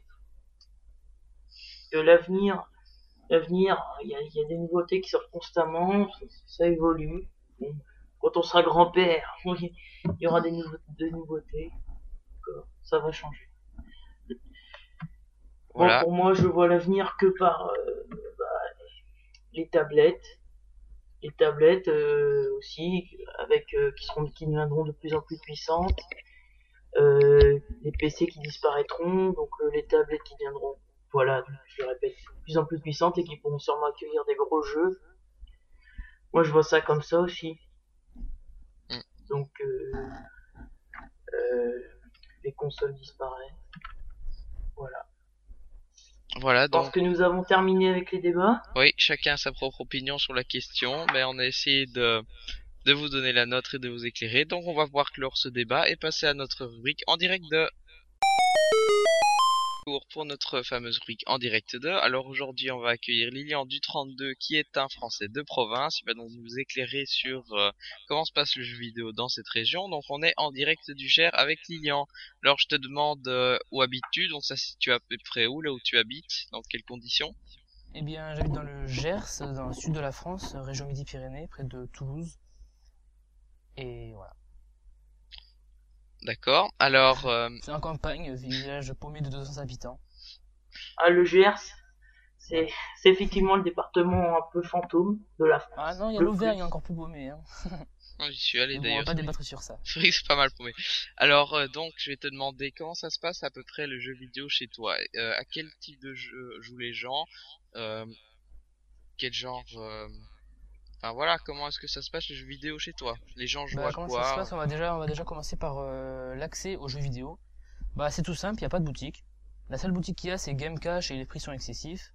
L'avenir, l'avenir, il y a, il y a des nouveautés qui sortent constamment, ça, ça évolue. Bon, Quand on sera grand-père, il y aura des, nouveau- des nouveautés. Donc, ça va changer. Bon, pour moi, je vois l'avenir que par euh, bah, les tablettes, les tablettes euh, aussi, avec euh, qui seront, qui deviendront de plus en plus puissantes, les PC qui disparaîtront, donc euh, les tablettes qui deviendront, voilà, je le répète, de plus en plus puissantes et qui pourront sûrement accueillir des gros jeux. Moi, je vois ça comme ça aussi. Mm. Donc, euh, euh, les consoles disparaissent. Voilà. Voilà, donc que nous avons terminé avec les débats. oui, chacun a sa propre opinion sur la question, mais on a essayé de de vous donner la nôtre et de vous éclairer. Donc on va pouvoir clore ce débat et passer à notre rubrique en direct de pour notre fameuse rubrique en direct de. Alors aujourd'hui, on va accueillir Lilian du 32 qui est un Français de province. Il va donc nous éclairer sur euh, comment se passe le jeu vidéo dans cette région. Donc on est en direct du Cher avec Lilian. Alors je te demande euh, où habites-tu? Donc ça se situe à peu près où? Là où tu habites? Dans quelles conditions? Eh bien, j'habite dans le Gers, dans le sud de la France, région Midi-Pyrénées, près de Toulouse. Et voilà. D'accord. Alors euh, C'est en campagne, village paumé de 200 habitants. Ah, le Gers, c'est effectivement le département un peu fantôme de la France. Ah non, il y a l'Auvergne plus. encore plus paumé. Hein. j'y suis allé Mais bon, on va d'ailleurs. pas débattre sur ça. C'est pas mal paumé. Alors euh, donc je vais te demander comment ça se passe à peu près le jeu vidéo chez toi. Euh, à quel type de jeu jouent les gens? Euh, Quel genre euh, Enfin voilà, comment est-ce que ça se passe le jeu vidéo chez toi? Les gens jouent Bah, à comment quoi ça se passe? On va, déjà, on va déjà commencer par euh, l'accès aux jeux vidéo. Bah, c'est tout simple, il n'y a pas de boutique. La seule boutique qu'il y a, c'est Game Cash et les prix sont excessifs.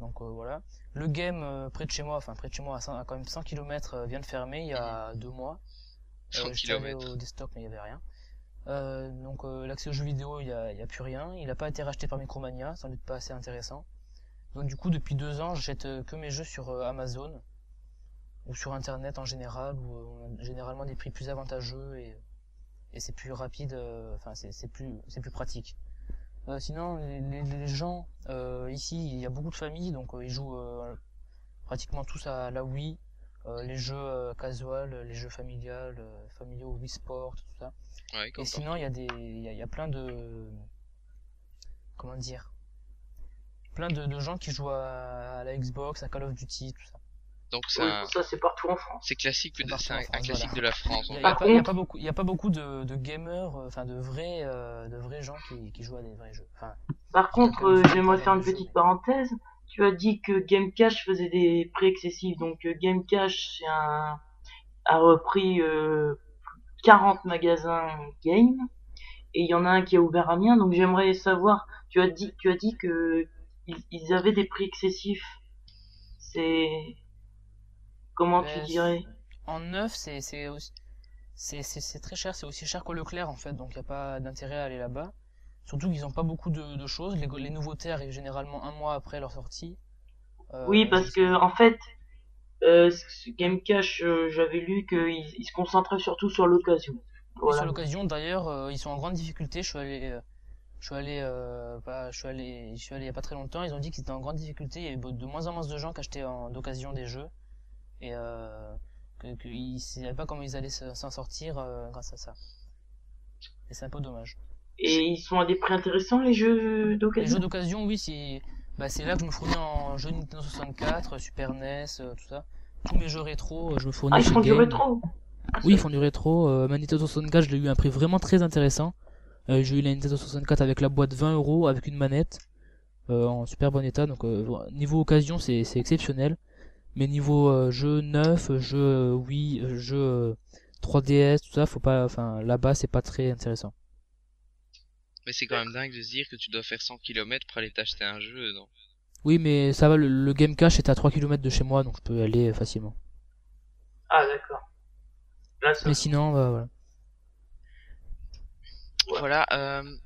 Donc euh, voilà. Le game euh, près de chez moi, enfin près de chez moi, à, 100 à quand même 100 km, vient de fermer il y a deux mois. 100 Euh, kilomètres. au desktop, mais il n'y avait rien. Euh, donc euh, l'accès aux jeux vidéo, il n'y a, y a plus rien. Il n'a pas été racheté par Micromania, ça n'est pas assez intéressant. Donc du coup, depuis deux ans, j'achète euh, que mes jeux sur euh, Amazon ou sur Internet en général, où euh, on a généralement des prix plus avantageux et, et c'est plus rapide, euh, enfin c'est c'est plus, c'est plus pratique. Euh, sinon, les, les- les gens, euh, ici, il y a beaucoup de familles, donc euh, ils jouent euh, pratiquement tous à la Wii, euh, les jeux euh, casual, les jeux familiales, euh, familiaux, Wii Sport, tout ça. Ouais, Et sinon, il y a des, il y a, y a plein de, comment dire, plein de, de gens qui jouent à, à la Xbox, à Call of Duty, tout ça. Donc c'est Oui, un- ça, c'est partout en France. c'est classique, C'est un, classique de la France. Il y a, contre- pas beaucoup, il y a pas beaucoup de, de gamers, euh, enfin de vrais, euh, de vrais gens qui, qui jouent à des vrais jeux. Enfin, Par contre, euh, je j'aimerais faire une petite parenthèse. Tu as dit que Game Cash faisait des prix excessifs. Donc euh, Game Cash c'est un, a repris euh, 40 magasins game et il y en a un qui a ouvert à Amiens. Donc j'aimerais savoir. Tu as dit, tu as dit que ils, ils avaient des prix excessifs. C'est comment tu Ben, dirais en neuf, c'est c'est très cher, c'est aussi cher que Leclerc en fait, donc il n'y a pas d'intérêt à aller là-bas. Surtout qu'ils n'ont pas beaucoup de, de choses. Les, les nouveautés arrivent généralement un mois après leur sortie. Euh, Oui, parce que en fait, euh, ce Game Cash, euh, j'avais lu qu'il il se concentrait surtout sur l'occasion. Voilà. sur l'occasion, d'ailleurs, euh, ils sont en grande difficulté. Je suis allé, je suis allé, je suis allé, je suis allé il y a pas très longtemps. Ils ont dit qu'ils étaient en grande difficulté. Il y avait de moins en moins de gens qui achetaient en d'occasion des jeux et euh, que, que ils savaient pas comment ils allaient se- s'en sortir euh, grâce à ça. Et c'est un peu dommage. Et ils sont à des prix intéressants les jeux Les jeux d'occasion. d'occasion, oui, c'est, bah, c'est là que je me fournis en jeux Nintendo 64, Super NES, euh, tout ça. Tous mes jeux rétro, euh, je me fournis Ah, ils font du rétro? Ah, Oui, ils font du rétro. Euh, ma Nintendo 64, je l'ai eu à un prix vraiment très intéressant. Euh, j'ai eu la Nintendo 64 avec la boîte 20 euros, avec une manette, euh, en super bon état. Donc euh, niveau occasion, c'est c'est exceptionnel. Mais niveau euh, jeu neuf, jeu euh, Wii, euh, jeu euh, 3DS, tout ça, faut pas. Enfin, là-bas, c'est pas très intéressant. Mais c'est quand même dingue de se dire que tu dois faire 100 km pour aller t'acheter un jeu, non? Oui, mais ça va. Le, le Game Cache est à 3 km de chez moi, donc je peux y aller euh, facilement. Ah d'accord. Mais sinon, bah, voilà. Ouais. Voilà, euh,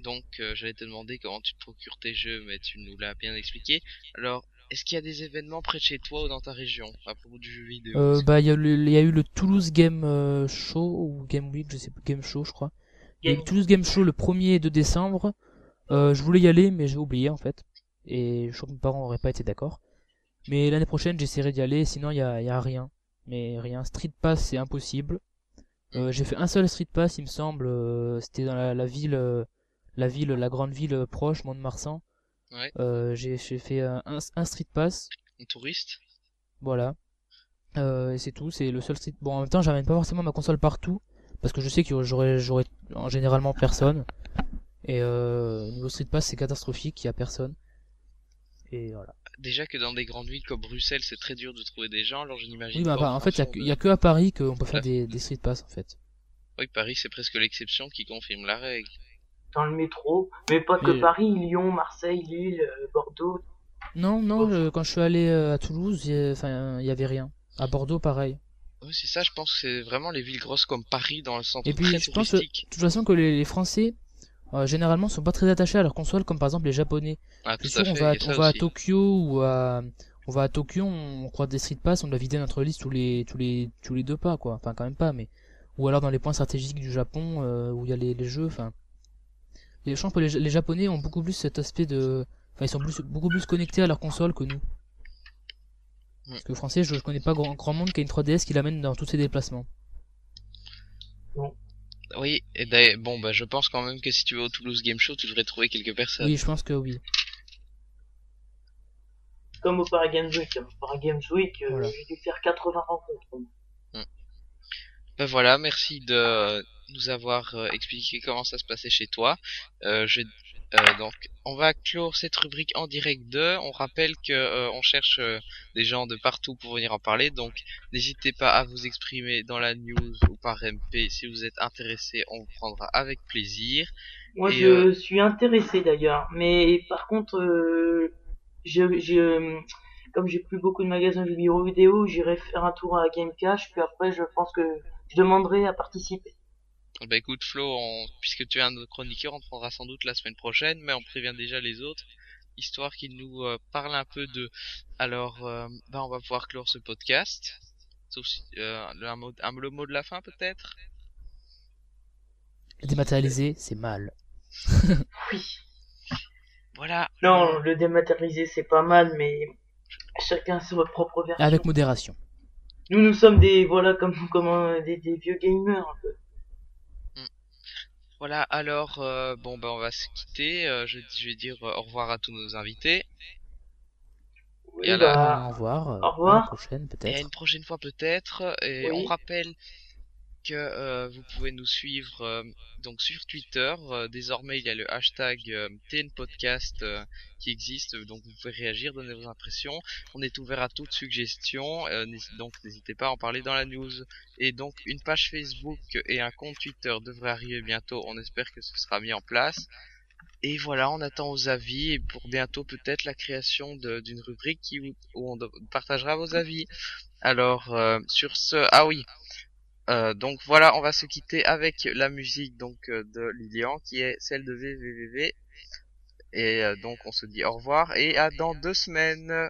donc euh, j'allais te demander comment tu te procures tes jeux, mais tu nous l'as bien expliqué. Alors, est-ce qu'il y a des événements près de chez toi ou dans ta région à propos du jeu vidéo? Euh, bah, il y, a le- il y a eu le Toulouse Game euh, Show ou Game Week, je sais plus, Game Show, je crois. Il y a eu le Toulouse Game Show le 1er et 2 décembre. Euh, je voulais y aller, mais j'ai oublié en fait. Et je crois que mes parents auraient pas été d'accord. Mais l'année prochaine, j'essaierai d'y aller, sinon il y a, il y a rien. Mais rien. Street Pass, c'est impossible. Euh, j'ai fait un seul Street Pass, il me semble. euh, C'était dans la, la ville, euh, la ville, la grande ville proche, Mont-de-Marsan. Ouais. Euh, j'ai fait un, un, un Street Pass. Un touriste Voilà. Euh, et c'est tout, c'est le seul street. Bon, en même temps, j'amène pas forcément ma console partout parce que je sais que j'aurais j'aurais en généralement personne. Et euh, niveau Street Pass, c'est catastrophique, il y a personne. Et voilà. Déjà que dans des grandes villes comme Bruxelles, c'est très dur de trouver des gens, alors je n'imagine Oui, bah, pas. bah, en fait, il y a, que- de- il y a que à Paris qu'on peut faire des, des Street Pass en fait. Oui, Paris, c'est presque l'exception qui confirme la règle. Dans le métro, mais pas que Paris, Lyon, Marseille, Lille, euh, Bordeaux. Non, non, je- quand je suis allé euh, à Toulouse, il y a- enfin, il y avait rien. À Bordeaux, pareil. Oui, c'est ça, je pense que c'est vraiment les villes grosses comme Paris dans le centre Et puis, très je pense que-. De toute façon, que les, les Français, euh, généralement, sont pas très attachés à leur console, comme par exemple les Japonais. Ah, tout à sûr, on va, on à. Tokyo ou à, on va à Tokyo, on, on croise des street pass, on doit vider notre liste tous les, tous les, tous les deux pas, quoi. Enfin, quand même pas, mais, ou alors dans les points stratégiques du Japon, euh, où il y a les, les jeux, enfin. Les, je pense que les, les Japonais ont beaucoup plus cet aspect de, enfin, ils sont plus, beaucoup plus connectés à leur console que nous. Parce que français, je, je connais pas grand, grand monde qui a une 3DS qui l'amène dans tous ses déplacements. Oui, et d'ailleurs, bon, bah, je pense quand même que si tu vas au Toulouse Game Show, tu devrais trouver quelques personnes. Oui, je pense que oui. Comme au Paris Games Week. Au Paris Games Week, euh, Voilà. j'ai dû faire 80 rencontres. Ben voilà, merci de nous avoir euh, expliqué comment ça se passait chez toi. Euh, je, euh, donc, on va clore cette rubrique en direct 2. On rappelle que euh, on cherche euh, des gens de partout pour venir en parler. Donc, n'hésitez pas à vous exprimer dans la news ou par MP si vous êtes intéressé. On vous prendra avec plaisir. Moi, Et, je suis intéressé d'ailleurs, mais par contre, je, je, comme j'ai plus beaucoup de magasins de bureaux vidéo, j'irai faire un tour à Game Cash, puis après, je pense que je demanderai à participer. Bah écoute Flo, on- puisque tu es un chroniqueurs, on te prendra sans doute la semaine prochaine, mais on prévient déjà les autres, histoire qu'ils nous euh, parlent un peu de. Alors, euh, bah on va pouvoir clore ce podcast. Sauf si, euh, le, un mot, un- le mot de la fin peut-être? Dématérialisé, c'est mal. Oui. Voilà. Non, le dématérialiser, c'est pas mal, mais chacun a sa propre version. Avec modération. Nous, nous sommes des, voilà, comme, comme euh, des, des vieux gamers, un peu. Voilà. Alors, euh, bon bah on va se quitter. Euh, je, je vais dire euh, au revoir à tous nos invités Oui, Et à la- bah, Au revoir. au revoir. À la prochaine, et à une prochaine fois peut-être. Et Oui. on rappelle euh, vous pouvez nous suivre euh, donc sur Twitter. Euh, désormais, il y a le hashtag euh, TNPodcast qui existe, donc vous pouvez réagir, donner vos impressions. On est ouvert à toute suggestion, donc n'hésitez pas à en parler dans la news. Et donc une page Facebook et un compte Twitter devraient arriver bientôt. On espère que ce sera mis en place. Et voilà, on attend aux avis pour bientôt peut-être la création d'une rubrique où on partagera vos avis. Alors sur ce, ah oui, euh, donc voilà, on va se quitter avec la musique donc euh, de Lilian qui est celle de VVVV. Et euh, donc on se dit au revoir et à dans deux semaines.